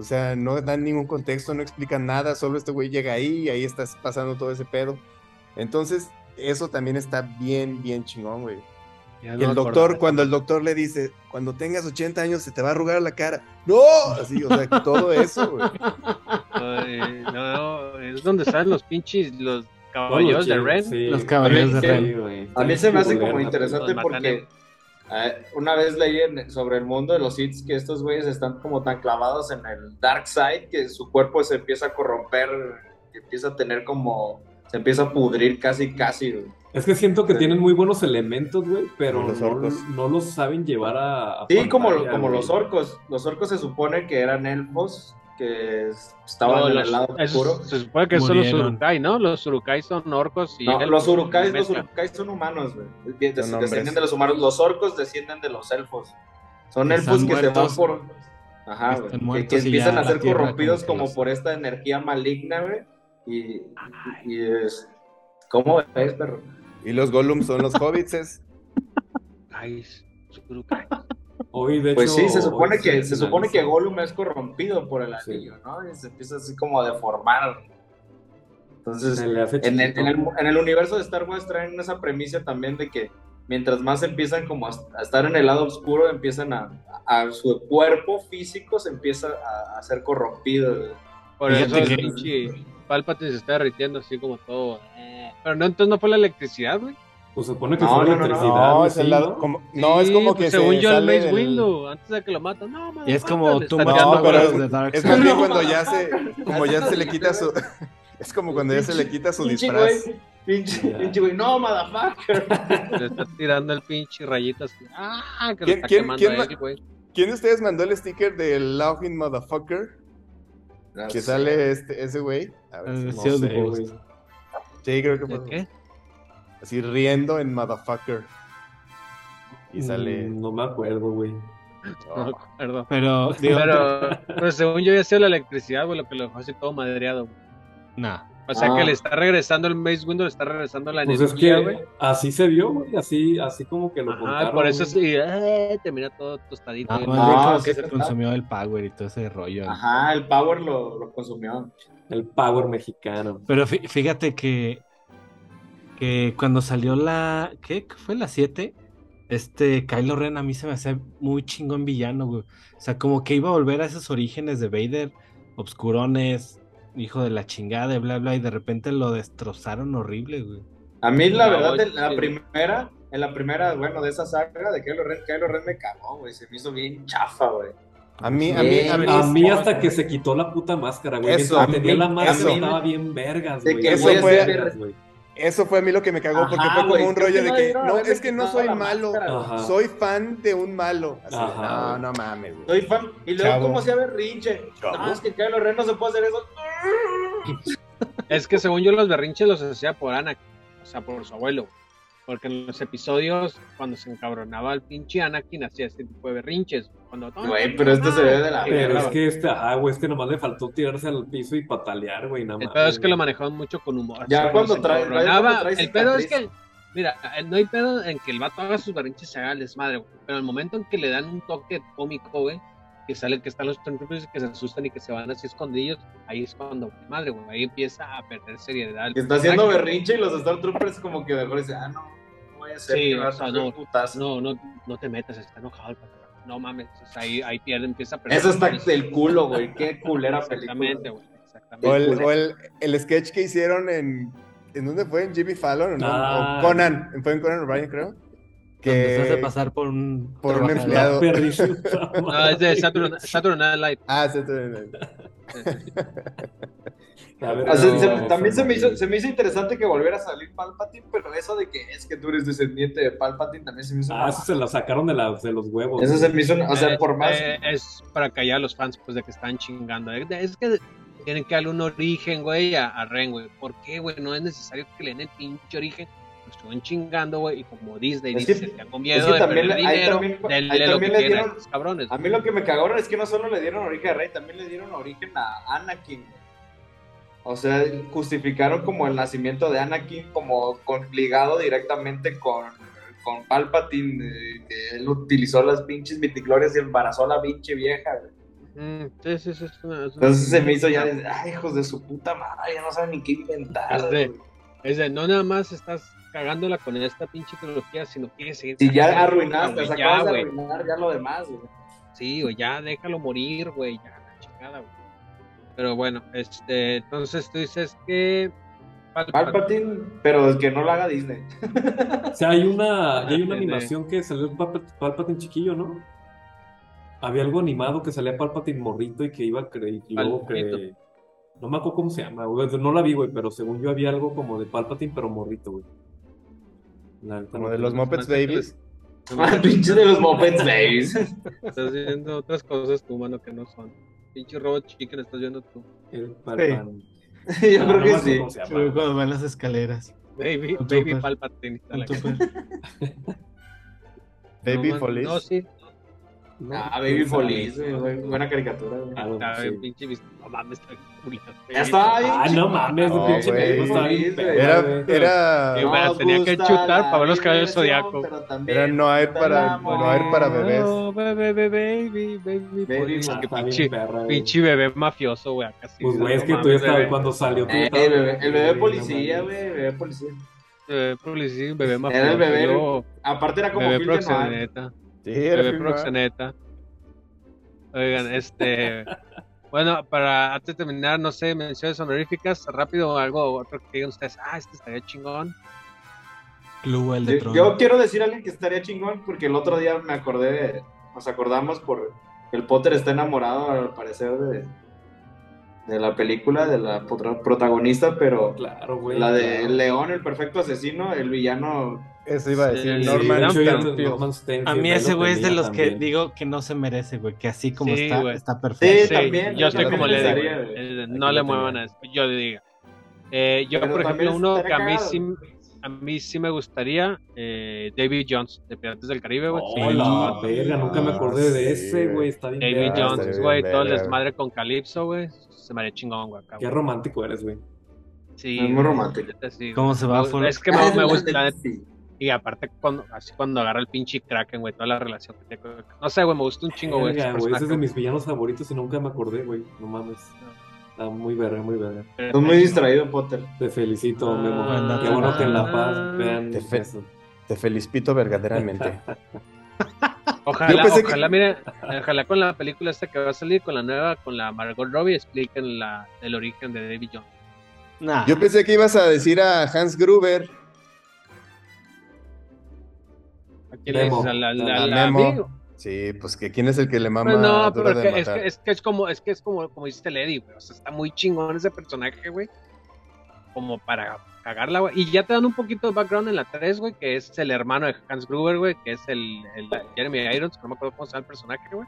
O sea, no dan ningún contexto, no explican nada, solo este güey llega ahí y ahí estás pasando todo ese pedo. Entonces, eso también está bien, bien chingón, güey. y el doctor, cuando el doctor le dice, cuando tengas 80 años se te va a arrugar la cara. ¡No! Así, o sea, todo eso, güey. no, es donde están los pinches, los caballeros de Ren. los caballeros de Ren. A mí se me hace como interesante porque una vez leí sobre el mundo de los hits que estos güeyes están como tan clavados en el dark side que su cuerpo se empieza a corromper, que empieza a tener como, se empieza a pudrir casi, casi. Es que siento que tienen muy buenos elementos, güey, pero los no, no, los saben llevar a... sí, como, como los orcos. Los orcos se supone que eran elfos que estaban en el lado oscuro. Se supone que son los urukai, ¿no? Los urukai son orcos y. No, los urukai, los urukai son humanos, güey. descienden de los humanos. Los orcos descienden de los elfos. Son elfos que se van por. Ajá, güey. Que, empiezan a ser corrompidos como por esta energía maligna, güey. Y, y, es. ¿Cómo es, perro? Y los Gollum son los *laughs* hobbits. Ay, urukai pues sí, se supone que se supone que Gollum es corrompido por el anillo, ¿no? Y se empieza así como a deformar. Entonces, en el, universo de Star Wars traen esa premisa también de que mientras más empiezan como a, estar en el lado oscuro, empiezan a, su cuerpo físico se empieza a, ser corrompido. Por eso el pinche Palpatine se está derritiendo así como todo. Eh, pero no, entonces no fue la electricidad, güey. Pues se supone que no, fue no, electricidad. No, es, el lado, como, no es como pues que según yo el Mace Windu, antes de que lo matan, no, Y es como tú no, pero es, es más bien cuando ya se, como ya se le quita su, *laughs* es como cuando ya se le quita su disfraz. Pinche, pinche güey, no, motherfucker. *laughs* Le está tirando el pinche rayitas. Ah, que ¿Quién, está ¿quién, ¿quién, él, güey. ¿Quién de ustedes mandó el sticker del Laughing Motherfucker? No que sé. sale este, ese güey. A ver, no sé, güey. Sí, creo que fue. ¿Qué? Así riendo en Motherfucker. Y sale. Mm, no me acuerdo, güey. No me acuerdo. Pero, digo, pero, *laughs* pero, según yo, ya sido la electricidad, güey, lo que lo hace todo madreado. Nah. O sea que le está regresando el Mace Windu, le está regresando la pues energía, güey. así se vio, güey, así, así como que lo Ajá, por eso sí, eh, te mira todo tostadito. No, no, que se consumió el power y todo ese rollo. Ajá, el power lo, lo consumió. El power mexicano. Pero fíjate que que cuando salió la ¿qué? fue la 7? Este Kylo Ren a mí se me hace muy chingón villano, güey. O sea, como que iba a volver a esos orígenes de Vader, obscurones, hijo de la chingada, bla, bla, y de repente lo destrozaron horrible, güey. A mí, la verdad, en la primera, en la primera, bueno, de esa saga de Kylo Ren, Kylo Ren me cagó, güey, se me hizo bien chafa, güey. A mí, a mí, a mí, a mí hasta que se quitó la puta máscara, güey. Eso, tenía la máscara estaba bien vergas, güey. Eso fue, eso fue a mí lo que me cagó, porque fue como un rollo de que, no, es que no soy malo, soy fan de un malo. Así, no, no mames, güey. Soy fan. Y luego, ¿cómo se berrinche? No, es que Kylo Ren no se puede hacer eso. *laughs* Es que según yo, los berrinches los hacía por Anakin, o sea, por su abuelo. Porque en los episodios, cuando se encabronaba el pinche Anakin, hacía este tipo de berrinches. Cuando, güey, pero este se ve de la Pero es que este, ah, güey, es que nomás le faltó tirarse al piso y patalear, güey, nada más. El pedo es que lo manejaban mucho con humor. Ya cuando, trae, El pedo es que, mira, no hay pedo en que el vato haga sus berrinches y se haga el desmadre, güey. Pero el momento en que le dan un toque cómico, güey, que sale que están los Stormtroopers que se asustan y que se van así escondidos, ahí es cuando, madre, güey, ahí empieza a perder seriedad. Está haciendo berrinche y los Stormtroopers como que mejor dicen, ah, no, no vaya a ser. Sí, o sea, no, no, no, no te metas, está enojado el patrón no mames, o sea, ahí, ahí pierde, empieza a perder. Eso está del culo, güey, qué culera *laughs* Exactamente, güey, exactamente. O, el, o el, el, sketch que hicieron en, ¿en dónde fue? ¿En Jimmy Fallon o no? Ah. O Conan, fue en Conan O'Brien, creo. Que se hace pasar por un, por un empleado. *laughs* no, es de Night Live. Ah, Saturday Night *laughs* también se me, hizo, se me hizo interesante que volviera a salir Palpatine, pero eso de que es que tú eres descendiente de Palpatine también se me hizo. Ah, eso se lo sacaron de, de los huevos. Eso se me hizo, o sea, eh, por más. Eh, es para callar a los fans, pues de que están chingando. Es que tienen que darle un origen, güey, a, Ren, güey. ¿Por qué, güey? No es necesario que le den el pinche origen. Lo estuvieron chingando, güey, y como Disney dice, que, con miedo de también, dinero, también, también le dieron, a cabrones. A mí lo que me cagaron es que no solo le dieron origen a Rey, también le dieron origen a Anakin, o sea, justificaron como el nacimiento de Anakin como ligado directamente con, con Palpatine, que él utilizó las pinches miticlorias y embarazó a la pinche vieja. Mm, sí, sí, sí, Entonces se me hizo ya, de, ay, hijos de su puta madre, ya no saben ni qué inventar. Es de, no nada más estás cagándola con esta pinche trilogía, sino quieres seguir. Si ya arruinaste, o sea, ya, de arruinar ya lo demás, güey. Sí, güey, ya déjalo morir, güey, ya la chingada, güey. Pero bueno, este, entonces tú dices que Palpatine, pero que no lo haga Disney. o sea, hay una, *laughs* hay una animación que salió Palpatine chiquillo, ¿no? Había algo animado que salía Palpatine morrito y que iba a creer, y luego que... No me acuerdo cómo se llama, No la vi, güey, pero según yo había algo como de Palpatine, pero morrito, güey. Como de los Muppets Babies. Ah, pinche de los Muppets Babies. *laughs* Estás viendo otras cosas tú, mano, que no son. Pinche robot chicken estás viendo tú. El Palpan. Sí. *laughs* Yo creo que sí. Cuando van las escaleras. Baby, baby Palpatine. Baby Police. No, sí. Ah, Baby Police, buena caricatura. Ah, pinche no mames, está Ya está ahí. Ah, no mames, no, pinche güey. Bien. Era, era. No, tenía que chutar para ver los caballos zodiacos. Era no hay para, no hay para bebés. No, bebé, baby, baby, baby. Pinche, pinche bebé mafioso, güey. Pues, güey, es que tú ya estabas cuando salió. Eh, el bebé policía, güey, bebé policía. Bebé policía, bebé mafioso. Era el bebé. Aparte era como bebé proxeneta. Sí, bebé proxeneta. Oigan, este. *laughs* Bueno, para antes de terminar, no sé, menciones honoríficas, rápido, algo otro que digan ustedes, ah, este estaría chingón. Club el de yo, yo, quiero decir a alguien que estaría chingón porque el otro día me acordé, nos acordamos por el Potter está enamorado al parecer de, de la película, de la protagonista, pero claro, la de León, el perfecto asesino, el villano eso iba a decir, Norman, A mí ese güey es de los que digo que no se merece, güey, que así como está, está perfecto. Sí, también. Yo estoy como le digo, no le muevan a eso, yo le diga. Eh, yo, por ejemplo, uno que a mí sí, a mí sí me gustaría, eh, David Jones, de Piratas del Caribe, güey. Oh, la verga, nunca me acordé de ese, güey. David Jones, güey, todo el desmadre con Calypso, güey, se me haría chingón, güey. Qué romántico eres, güey. Sí. Es muy romántico. ¿Cómo se va a Es que me, me *laughs* gusta. Y aparte, cuando, así cuando agarra el pinche Kraken, güey, toda la relación que tiene. No sé, güey, me gusta un chingo, güey. Ese, es de mis villanos favoritos y nunca me acordé, güey. No mames. Está muy verga, muy verga. Estás muy distraído, Potter. Te felicito, Memo. Qué bueno que en La Paz vean te, fe te felicito verdaderamente. *laughs* ojalá, ojalá, mire, ojalá con la película esta que va a salir, con la nueva, con la Margot Robbie, expliquen la, el origen de David Jones. Yo pensé que ibas a decir a Hans Gruber. quién le dices? ¿Al, amigo? Sí, pues que quién es el que le mama. Pues no, pero es que, es, que, es que, es, como, es que es como, como dice Lady, güey. O sea, está muy chingón ese personaje, güey. Como para cagarla, güey. Y ya te dan un poquito de background en la 3, güey, que es el hermano de Hans Gruber, güey, que es el, el, Jeremy Irons, que no me acuerdo cómo se llama el personaje, güey.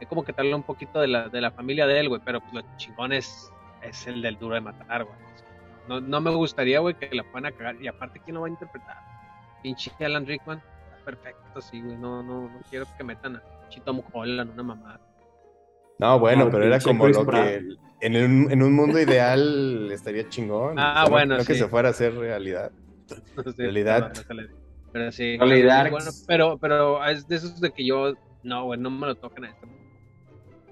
Es como que te habla un poquito de la, de la familia de él, güey, pero pues lo chingón es, es el del duro de matar, güey. No, no me gustaría, güey, que la puedan a cagar. Y aparte, ¿quién lo va a interpretar? Pinche Alan Rickman perfecto, sí, güey. No, no, no quiero que metan a Chito en una mamá. No, bueno, pero era como lo que en, en, un mundo ideal estaría chingón. Ah, bueno. No que se fuera a hacer realidad. *laughs* realidad. pero sí. Realidad. Bueno, pero, pero es de esos de que yo, no, güey, no me lo tocan a este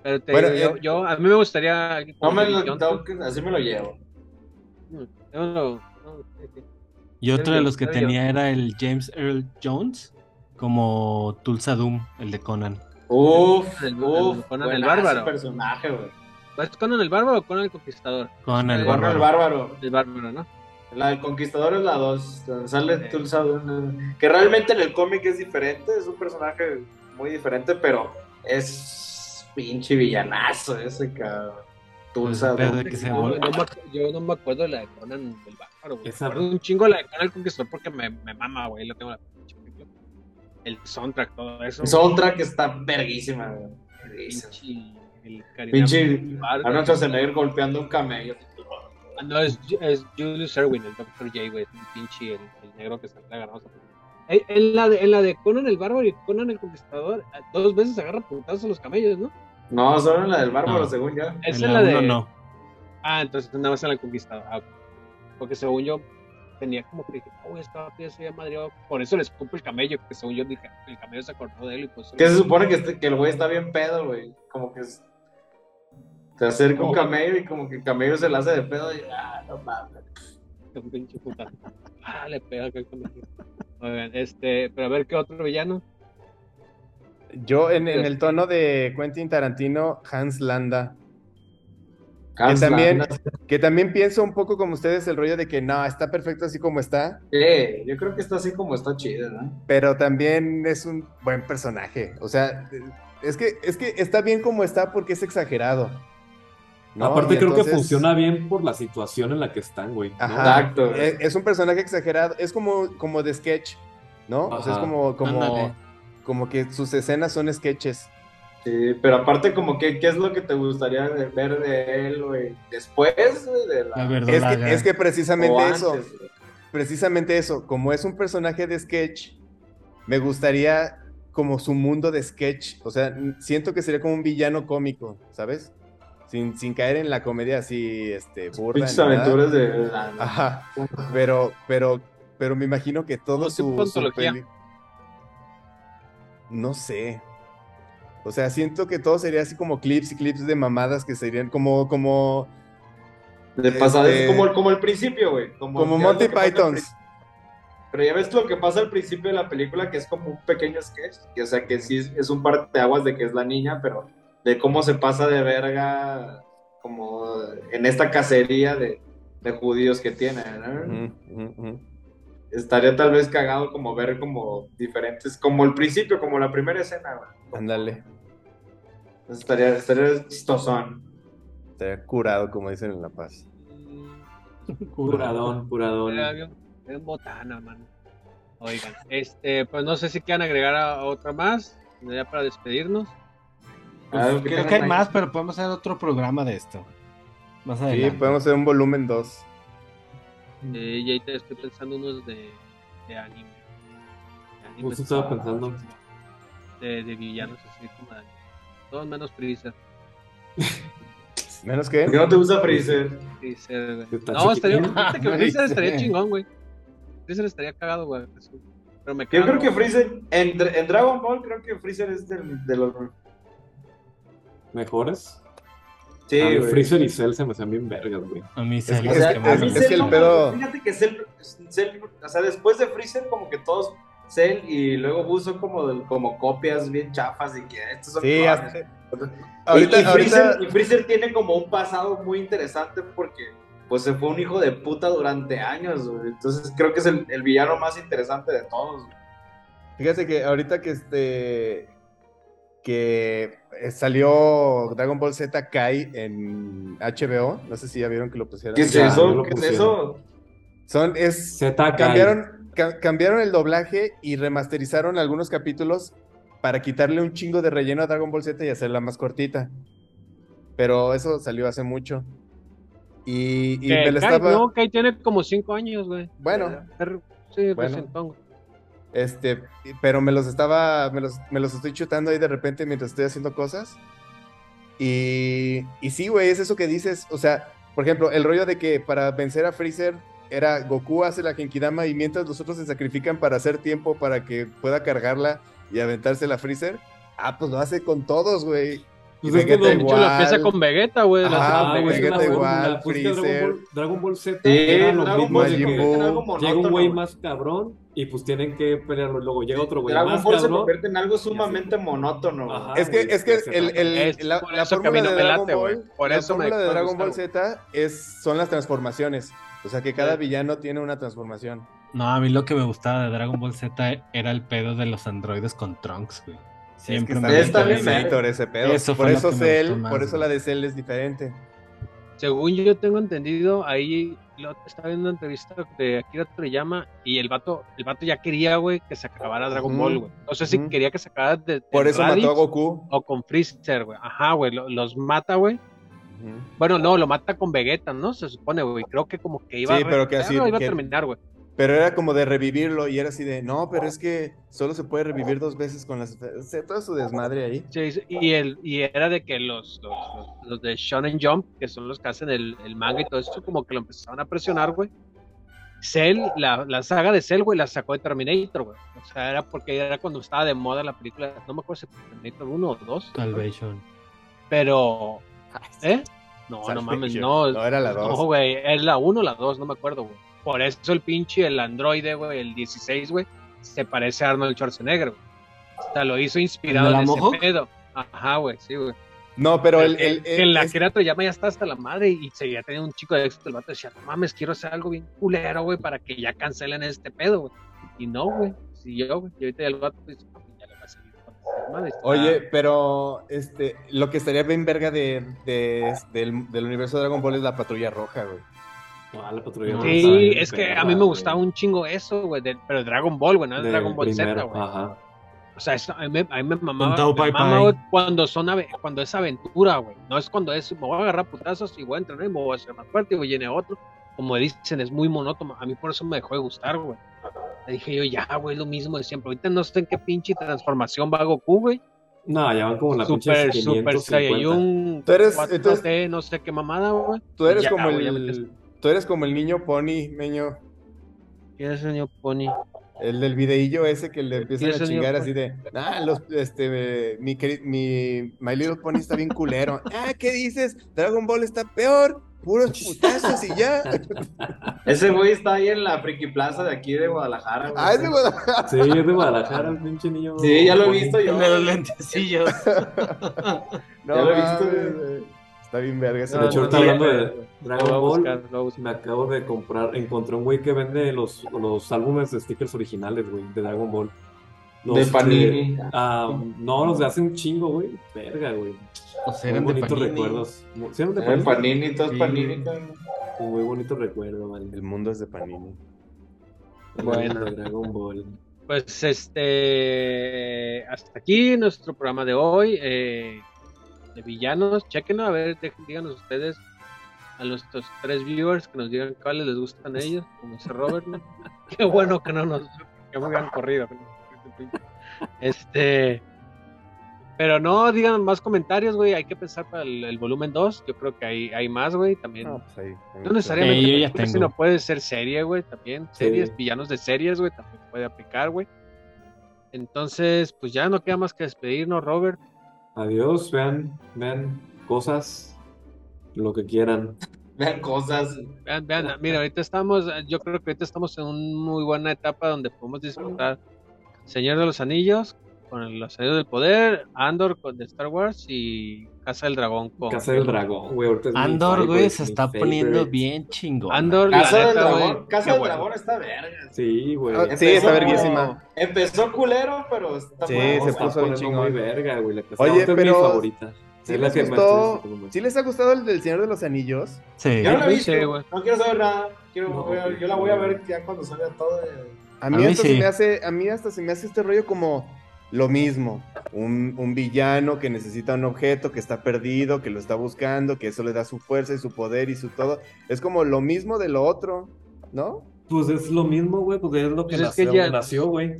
Pero te bueno, yo, eh, yo, a mí me gustaría. No me lo toques, así me lo llevo. Mm, y otro de los que tenía era el James Earl Jones como Tulsa Doom, el de Conan. Uf, el, uf, Conan el bárbaro. personaje, güey. ¿Es Conan el bárbaro o Conan el conquistador? Conan el, bárbaro. el bárbaro. El bárbaro, ¿no? La del conquistador es la 2, sale Tulsa Doom. Que realmente en el cómic es diferente, es un personaje muy diferente, pero es pinche villanazo ese cabrón. Tulsa Doom. yo no me acuerdo de la de Conan el bárbaro, güey. Me un chingo de la de Conan el conquistador porque me, me mama, güey, lo tengo la el soundtrack, todo eso. El soundtrack está verguísima, Pinche Arnold Schwarzenegger golpeando un camello. Ah, no, es, es Julius Erwin, el Dr. J, güey, el pinche, el, negro que sale agarrado. En la, de, en la de Conan el Bárbaro y Conan el Conquistador, dos veces agarra puntazos a los camellos, ¿no? No, solo en la del Bárbaro, según yo. Es en la, de. No. Ah, entonces nada más en la Conquistador. Ah, porque según yo, tenía como que dije, oh, esta se había madreado. Por eso le escupo el camello, que según yo dije, el camello se acordó de él y pues. Que se supone que, este, que el güey está bien pedo, güey. Como que es, se acerca un camello y como que el camello se le hace de pedo y ah, no mames. *laughs* Un pinche puta. Ah, le pega el camello. Oigan, este, pero a ver qué otro villano. Yo en, en el tono de Quentin Tarantino, Hans Landa. Que también, que también pienso un poco como ustedes el rollo de que no, está perfecto así como está. Sí, yo creo que está así como está chido, ¿no? Pero también es un buen personaje. O sea, es que, es que está bien como está porque es exagerado. Aparte creo que funciona bien por la situación en la que están, güey. Exacto. Es, un personaje exagerado. Es como, como de sketch, ¿no? O sea, es como, como, como que sus escenas son sketches. Sí, pero aparte como que, ¿qué es lo que te gustaría ver de él, güey? Después de la... es, que, precisamente eso, precisamente eso, como es un personaje de sketch, me gustaría como su mundo de sketch, o sea, siento que sería como un villano cómico, ¿sabes? Sin, sin caer en la comedia así, este, burda. aventuras de... Ajá, pero, pero, pero me imagino que todo su... su No sé, o sea, siento que todo sería así como clips y clips de mamadas que serían como, como. De pasada, este, como, como el principio, güey. Como, Monty Python. Pero ya ves lo que pasa al principio de la película, que es como un pequeño sketch. o sea, que sí es un par de aguas de que es la niña, pero de cómo se pasa de verga como en esta cacería de, judíos que tienen. Estaría tal vez cagado como ver como diferentes, como el principio, como la primera escena. Ándale. Estaría, estaría chistosón. Estaría curado, como dicen en La Paz. Curadón, curadón. Es botana, man. Oigan, este, pues no sé si quieren agregar a otra más, ya para despedirnos. Pues, creo que hay más, pero podemos hacer otro programa de esto. Más adelante. Sí, podemos hacer un volumen 2. Eh, y ahí te estoy pensando unos de, de anime. Justo estaba pensando. De, de villanos así como de Todos menos prisa. *laughs* ¿Menos que? ¿Por qué no te gusta Freezer? Freezer, No, estaría, que Freezer *laughs* estaría chingón, güey. Freezer estaría cagado, güey. Pero me Yo creo que Freezer, en, en, Dragon Ball, creo que Freezer es de los mejores. Sí, Freezer y Cell se me hacen bien vergas, güey. A mí Cell es, es, que el pedo. Fíjate que Cell, Cell, o sea, después de Freezer, como que todos Cell y luego Buu son como, como copias bien chafas y que estos son. Sí, ahorita, y, Freezer, y Freezer tiene como un pasado muy interesante porque pues se fue un hijo de puta durante años, güey. Entonces creo que es el, el villano más interesante de todos. Fíjate que ahorita que este que eh, salió Dragon Ball Z Kai en HBO. No sé si ya vieron que lo pusieron. ¿Qué es eso? ¿Qué es eso? Son, es, Z cambiaron, cambiaron el doblaje y remasterizaron algunos capítulos para quitarle un chingo de relleno a Dragon Ball Z y hacerla más cortita. Pero eso salió hace mucho. Y, y me lo estaba... No, Kai tiene como cinco años, güey. Bueno. Sí, pues bueno. Este, pero me los estaba, me los, me los estoy chutando ahí de repente mientras estoy haciendo cosas. Y, y sí, güey, es eso que dices. O sea, por ejemplo, el rollo de que para vencer a Freezer era Goku hace la Genkidama y mientras los otros se sacrifican para hacer tiempo para que pueda cargarla y aventarse la Freezer. Ah, pues lo hace con todos, güey. Y pues Vegeta igual. la empieza con Vegeta, güey. Ah, Vegeta igual, Freezer. Dragon Ball, Z era lo mismo. Llega un güey más cabrón y pues tienen que pelearlo. Luego llega otro güey Dragon Ball se convierte en algo sumamente monótono. es que, es que el, el, la, la fórmula de Dragon Ball, por la fórmula de Dragon Ball Z es, son las transformaciones. O sea que cada villano tiene una transformación. No, a mí lo que me gustaba de Dragon Ball Z era el pedo de los androides con Trunks, güey. Siempre me está bien ese pedo. por eso Cell, por eso la de Cell es diferente. Según yo tengo entendido, ahí lo, estaba viendo una entrevista de Akira Toriyama y el vato, el vato ya quería, güey, que se acabara Dragon Ball, güey. No sé si quería que se acabara de, Por eso mató a Goku. O con Freezer, güey. Ajá, güey, los mata, güey. Bueno, no, lo mata con Vegeta, ¿no? Se supone, güey. Creo que como que iba, sí, pero que así, iba a terminar, güey. Pero era como de revivirlo y era así de, no, pero es que solo se puede revivir dos veces con las... Todo su desmadre ahí. Sí, y, el, y era de que los, los, los, de Shonen Jump, que son los que hacen el, el manga y todo esto, como que lo empezaron a presionar, güey. Cell, la, la saga de Cell, güey, la sacó de Terminator, güey. O sea, era porque era cuando estaba de moda la película, no me acuerdo si Terminator 1 o 2. Salvation. Pero... ¿Eh? No, no mames, no. No, era la 2. No, güey, es la 1 o la 2, no me acuerdo, güey. Por eso el pinche, el androide, güey, el 16, güey, se parece a Arnold Schwarzenegger, güey. O sea, lo hizo inspirado en ese pedo. Ajá, güey, sí, güey. No, pero el... el, el, la Akira Toriyama ya está hasta la madre y seguía teniendo un chico de éxito. El vato decía, no mames, quiero hacer algo bien culero, güey, para que ya cancelen este pedo, güey. Y no, güey, siguió, güey. Y ahorita ya el vato pues, ya le va a seguir con madre. Oye, pero este, lo que estaría bien verga de, de, del, del universo de Dragon Ball es la patrulla roja, güey. Sí, es que a mí me gustaba un chingo eso, güey, pero Dragon Ball, güey, no es Dragon Ball Z, güey. O sea, a, mí, a, mí, me mamaba, cuando, son cuando es aventura, güey. No es cuando es, me voy a agarrar putazos y voy a entrenar y me voy a hacer más fuerte y voy a otro. Como dicen, es muy monótono. A mí por eso me dejó de gustar, güey. Le dije yo, ya, güey, lo mismo de siempre. Ahorita no sé en qué pinche transformación va Goku, güey. No, ya van como la super, pinche Super Saiyajin. Tú eres, entonces, no sé qué mamada, güey. Tú eres como el, Tú eres como el niño Pony, meño. ¿Quién es el niño Pony? El del videillo ese que le empiezan a chingar así de, ah, los, este, mi, mi, My Little Pony está bien culero. *laughs* ah, ¿qué dices? Dragon Ball está peor, puros *laughs* putazos y ya. Ese güey está ahí en la Friki Plaza de aquí de Guadalajara. Ah, es de Guadalajara. Sí, es de Guadalajara, el pinche niño. Sí, ya lo he visto yo. De los lentecillos. no, *laughs* ya lo he visto. Está bien verga ese. De hecho, ahorita hablando de Dragon Ball, me acabo de comprar, encontré un güey que vende los, los álbumes de stickers originales, güey, de Dragon Ball. de Panini. ah, no, los de hace un chingo, güey. Verga, güey. O sea, muy bonitos recuerdos. ¿Sí eran de Panini? Panini, todos Panini. muy bonito recuerdo, man. El mundo es de Panini. Bueno, Dragon Ball. Pues este, hasta aquí nuestro programa de hoy. Eh, de villanos. Chequenlo, a ver, díganos ustedes a nuestros tres viewers que nos digan cuáles les gustan a ellos, como dice Robert. *laughs* Qué bueno que no nos que me habían corrido. Este Pero no digan más comentarios, güey. Hay que pensar para el, volumen 2. Yo creo que hay, hay más, güey. También. No, pues ahí, no necesariamente. sino puede ser serie, güey. También. Series, villanos de series, güey. También puede aplicar, güey. Entonces, pues ya no queda más que despedirnos, Robert. Adiós. Vean, vean cosas. Lo que quieran. *laughs* Vean cosas. Vean, vean. Mira, ahorita estamos. Yo creo que ahorita estamos en una muy buena etapa donde podemos disfrutar Señor de los Anillos con los Anillos del Poder, Andor con de Star Wars y Casa del Dragón con. Casa del Dragón, güey. Andor, güey, se está poniendo bien chingón. Andor, Casa del Dragón, Casa del Dragón está verga. Sí, güey. Ah, sí, está verguísima. Empezó culero, pero está Sí, se puso bien chingón. Muy verga, güey. Oye, pero. Es mi favorita. ¿Sí, les gustó, ¿Sí les ha gustado el del Señor de los Anillos? Sí. Yo no la vi. No quiero saber nada. Quiero, yo la voy a ver ya cuando salga todo. A mí, hasta se me hace, a mí hasta se me hace este rollo como lo mismo, un, villano que necesita un objeto, que está perdido, que lo está buscando, que eso le da su fuerza y su poder y su todo. Es como lo mismo de lo otro, ¿no? Pues es lo mismo, güey, porque es lo que, pues nació, güey.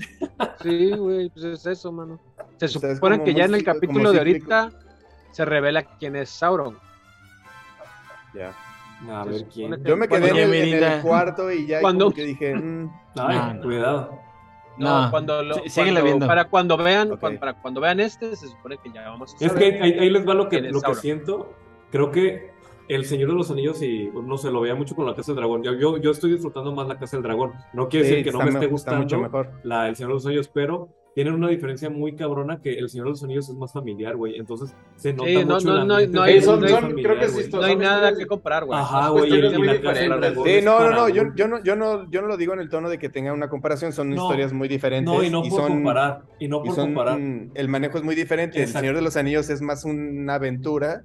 Sí, güey, pues es eso, mano. Se supone que ya en el capítulo de ahorita se revela quién es Sauron. Ya. A ver quién. Yo me quedé en el, cuarto y ya como que dije, mm, Ay, cuidado. No, cuando lo, para cuando vean, para cuando vean este, se supone que ya vamos a saber Es que ahí, les va lo que, lo que siento. Creo que el Señor de los Anillos, y no se lo veía mucho con la Casa del Dragón. Yo, yo, estoy disfrutando más la Casa del Dragón. No quiere decir que no me esté gustando mucho mejor. La, el Señor de los Anillos, pero tienen una diferencia muy cabrona que El Señor de los Anillos es más familiar, güey. Entonces se nota mucho no, no, no, no, hay, creo que no hay nada que comparar, güey. Ajá, güey. Sí, no, no, no, yo, yo no, yo no, yo no lo digo en el tono de que tenga una comparación, son historias muy diferentes. No, y no por comparar, y no por comparar. El manejo es muy diferente. El Señor de los Anillos es más una aventura.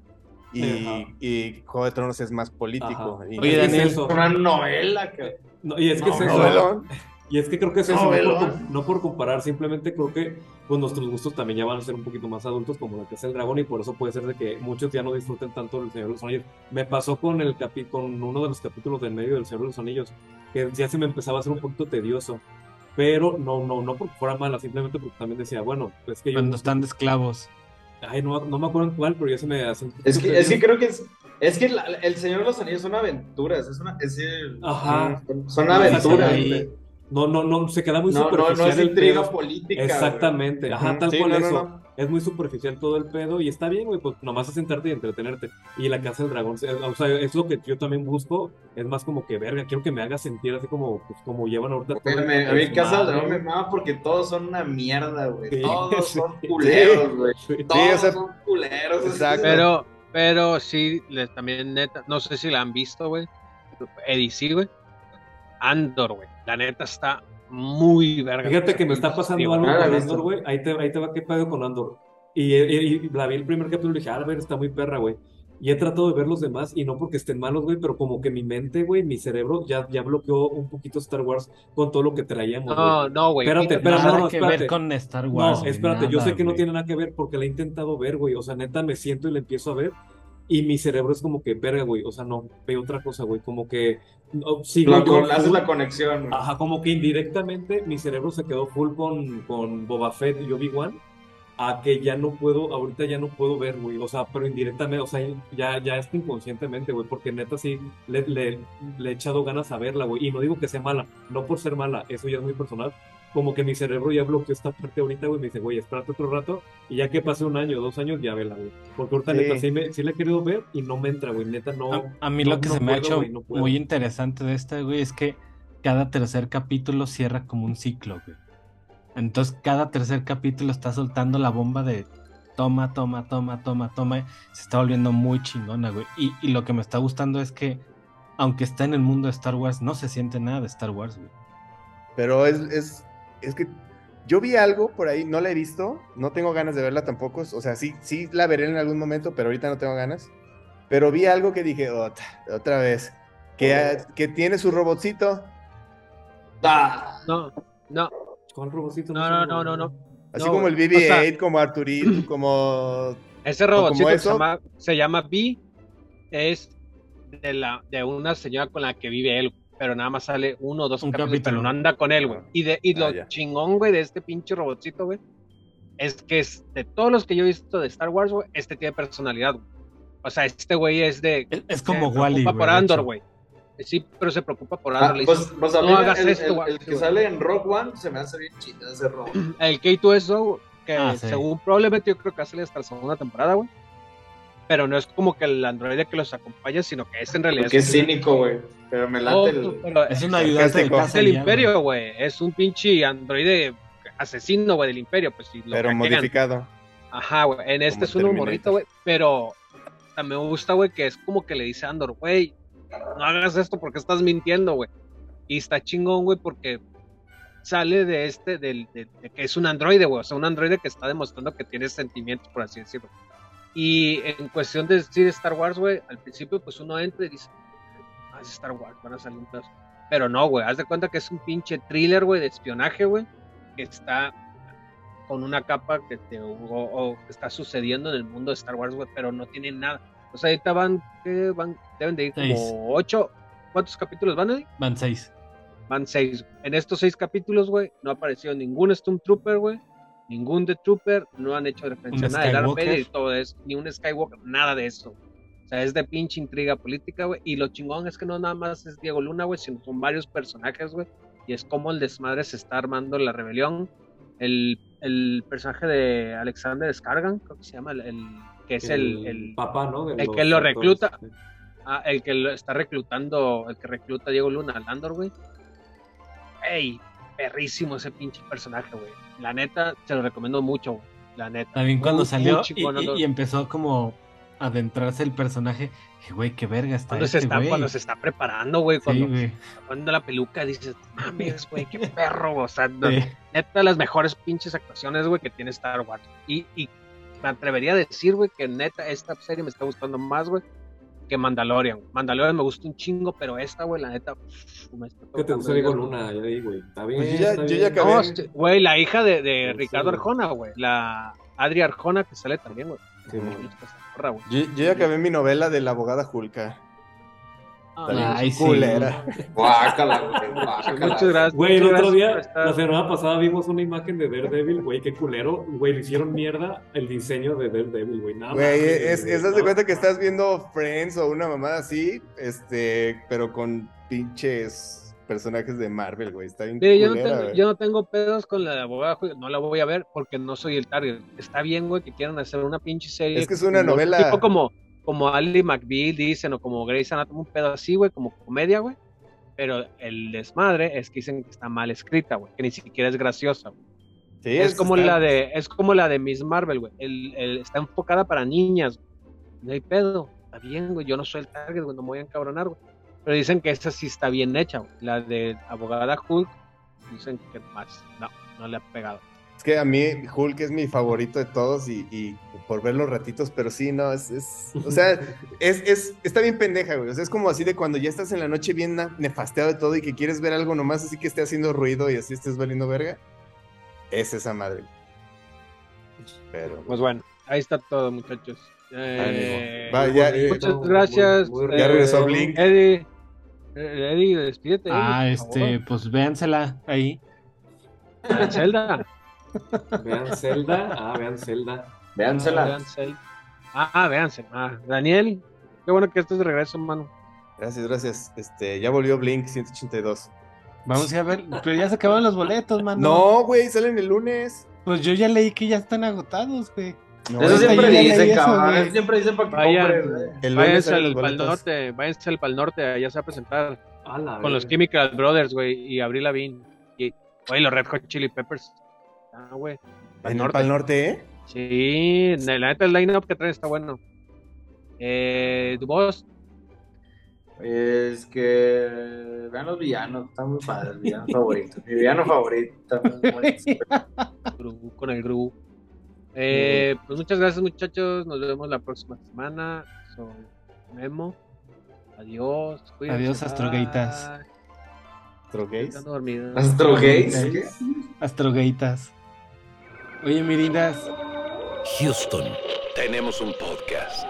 Y, y Juego de Tronos es más político. Y, Oye, Daniel, es una novela. Que... No, y es que es eso. *laughs* Y es que creo que es eso, no, por, comparar, simplemente creo que pues, nuestros gustos también ya van a ser un poquito más adultos, como lo que es el dragón, y por eso puede ser de que muchos ya no disfruten tanto del Señor de los Anillos. Me pasó con, el capi con uno de los capítulos del medio del Señor de los Anillos, que ya se me empezaba a hacer un poquito tedioso. Pero no, no, no porque fuera mala, simplemente porque también decía, bueno, es que yo. Cuando están de esclavos. Ay, no, no me acuerdo en cuál, pero ya se me hace. Es que, es que creo que es. Es que el Señor de los Anillos son aventuras, es una, es Ajá. Son, aventuras. No, no, no, se queda muy no, superficial. No, no es intriga política. Exactamente, ajá, tal cual eso. Es muy superficial todo el pedo y está bien, güey, pues nomás es sentarte y entretenerte. Y la Casa del Dragón, o sea, es lo que yo también busco, es más como que, verga, quiero que me haga sentir así como, pues, como llevan ahorita. todo a mí Casa del Dragón me mama porque todos son una mierda, güey. todos *laughs* son culeros, güey. todos son culeros. Exacto. *laughs* Pero, pero sí, les, también neta, no sé si la han visto, güey. Eddie, güey. Andor, güey. La neta está muy verga. Fíjate que me está pasando algo con Andor, güey. Ahí te, ahí te va qué pedo con Andor. Y, y, la vi el primer capítulo y dije, ah, a ver, está muy perra, güey. Y he tratado de ver los demás, y no porque estén malos, güey, pero como que mi mente, güey, mi cerebro ya, ya bloqueó un poquito Star Wars con todo lo que traíamos. No, no, güey. Espérate, espérate, nada no, no, que ver con Star Wars. No, espérate, yo sé que no tiene nada que ver porque la he intentado ver, güey. O sea, neta, me siento y la empiezo a ver y mi cerebro es como que, verga, güey, o sea, no, veo otra cosa, güey, como que... No, sigo yo, haces la conexión. Ajá, como que indirectamente mi cerebro se quedó full con, con Boba Fett y Obi-Wan, a que ya no puedo, ahorita ya no puedo ver, güey, o sea, pero indirectamente, o sea, ya, ya es inconscientemente, güey, porque neta sí le, le, le he echado ganas a verla, güey, y no digo que sea mala, no por ser mala, eso ya es muy personal, como que mi cerebro ya bloqueó esta parte ahorita, güey, me dice, güey, espérate otro rato, y ya que pase un año, dos años, ya vela, güey. Porque ahorita neta sí, me, sí la he querido ver y no me entra, güey, neta no. A, mí lo que se me ha hecho muy interesante de esta, güey, es que cada tercer capítulo cierra como un ciclo, güey. Entonces cada tercer capítulo está soltando la bomba de toma, toma, toma, toma, toma. Se está volviendo muy chingona, güey. Y, y lo que me está gustando es que, aunque está en el mundo de Star Wars, no se siente nada de Star Wars, güey. Pero es, es es que yo vi algo por ahí, no la he visto, no tengo ganas de verla tampoco, o sea, sí, sí la veré en algún momento, pero ahorita no tengo ganas. Pero vi algo que dije, otra, otra vez, que, que tiene su robotcito. Ah. No, no. ¿Cuál robotcito? No, no, no, no, no. Así como el BB-8, como Arturito, *clears throat* como... Ese robotcito se llama, se llama B, es de, la, de una señora con la que vive él pero nada más sale uno o dos capítulos, pero no anda con él, güey. Y, de, y ah, lo chingón, güey, de este pinche robotcito, güey, es que es, de todos los que yo he visto de Star Wars, güey, este tiene personalidad, güey. O sea, este güey es de. Es, como Wally. Se preocupa por Andor, güey. Sí, pero se preocupa por Andor. Ah, pues, pues mí no hagas el, esto, el, el que sale en Rock One se me hace bien chido ese Rock. *clears throat* El K2SO, que ah, según probablemente yo creo que salir hasta la segunda temporada, güey. Pero no es como que el androide que los acompaña, sino que es en realidad. Que es cínico, güey. Pero me late el. es un ayudante de casa. Es el Imperio, güey. Es un pinche androide asesino, güey, del Imperio. Pues, si pero modificado. Ajá, güey. En este es un humorito, güey. Pero también me gusta, güey, que es como que le dice a Andor, güey, no hagas esto porque estás mintiendo, güey. Y está chingón, güey, porque sale de este, del, de, que es un androide, güey. O sea, un androide que está demostrando que tiene sentimientos, por así decirlo. Y en cuestión de decir Star Wars, güey, al principio, pues uno entra y dice, ah, es Star Wars, van a salir un Pero no, güey, haz de cuenta que es un pinche thriller, güey, de espionaje, güey, que está con una capa que te o, está sucediendo en el mundo de Star Wars, güey, pero no tiene nada. O sea, ahorita van, ¿qué? van deben de ir como ocho. ¿Cuántos capítulos van ahí? Van seis. Van seis. En estos seis capítulos, güey, no ha aparecido ningún Stormtrooper, güey. Ningún The Trooper, no han hecho referencia a nada de Darth Vader y todo eso, ni un Skywalker, nada de eso. O sea, es de pinche intriga política, güey. Y lo chingón es que no nada más es Diego Luna, güey, sino son varios personajes, güey. Y es como el desmadre se está armando la rebelión. El el personaje de Alexander Skargan, creo que se llama, el, que es el, el, papá, ¿no? el que lo recluta, ah, el que lo está reclutando, el que recluta a Diego Luna al Andor, güey. Ey, perrísimo ese pinche personaje, güey. La neta, se lo recomiendo mucho, güey. La neta. También cuando salió y, empezó como adentrarse el personaje, güey, qué verga está cuando este se está Cuando se está preparando, güey, cuando, cuando la peluca dices, mames, güey, qué *laughs* perro, o sea, neta, las mejores pinches actuaciones, güey, que tiene Star Wars. Y, y me atrevería a decir, güey, que neta, esta serie me está gustando más, güey, que Mandalorian. Mandalorian me gusta un chingo, pero esta, güey, la neta. ¿Qué te gusta Diego Luna? Ya ahí, güey. Está bien. Pues yo ya, yo ya acabé. güey, la hija de, de Ricardo Arjona, güey. La Adri Arjona, que sale también, güey. Sí, yo, yo, ya acabé mi novela de la abogada Julka. Ay, sí. Culera. Guácala, güey. *laughs* Muchas gracias. Güey, el otro día, la semana pasada vimos una imagen de Daredevil, güey, qué culero. Güey, le hicieron mierda el diseño de Daredevil, güey. Nada Güey, es, es, de cuenta que estás viendo Friends o una mamada así, este, pero con pinches personajes de Marvel, güey. Está bien. yo, no tengo, yo, no tengo, pedos con la abogada, no la voy a ver porque no soy el target. Está bien, güey, que quieran hacer una pinche serie. Es que es una novela. Tipo como, como Ali McBeal dicen, o como Grey's Anatomy, un pedo así, güey, como comedia, güey. Pero el desmadre es que dicen que está mal escrita, güey, que ni siquiera es graciosa, güey. Sí, es, como la de es como la de Miss Marvel, güey. El, el, está enfocada para niñas. No hay pedo. Está bien, güey. Yo no soy el target, güey. No me voy a encabronar, güey. Pero dicen que esta sí está bien hecha, La de abogada Hulk, dicen que más. No, no le ha pegado. Es que a mí Hulk es mi favorito de todos y, por ver los ratitos, pero sí, no, es, es o sea, *laughs* es, es, está bien pendeja, güey. O sea, es como así de cuando ya estás en la noche bien nefasteado de todo y que quieres ver algo nomás así que esté haciendo ruido y así estés valiendo verga. Es esa madre. Pero... Pues bueno, ahí está todo, muchachos. Eh, muchas gracias. ya regresó Blink. Eddie. Eh, Eddie, despídete. Ah, este, pues véansela ahí. Vean Zelda. vean Zelda. Ah, vean Zelda. Véansela. Ah, vean Zelda. Ah, véansela. Ah, Daniel, qué bueno que estés de regreso, mano. Gracias, gracias. Este, ya volvió Blink 182. Vamos a ver, pero ya se acabaron los boletos, mano. No, güey, salen el lunes. Pues yo ya leí que ya están agotados, güey. Eso siempre dicen, cabrón. siempre dicen para que Vayan, váyanse al Pal Norte, váyanse al Pal Norte, allá se va a presentar con los Chemical Brothers, güey, y Abril Lavigne. Y, güey, los Red Hot Chili Peppers. Ah, güey. ¿En el Pal Norte, eh? Sí, la neta el line-up que traen está bueno. Eh, ¿Tu voz? Es que vean los villanos, están muy padres, el villano *laughs* favorito. Mi villano favorito. con el Gru. Eh, pues muchas gracias muchachos, nos vemos la próxima semana. Soy Memo. Adiós. Adiós, astrogaitas. ¿Astrogays? ¿Astrogays? Astrogaitas. Oye, Mirindas. Houston, tenemos un podcast.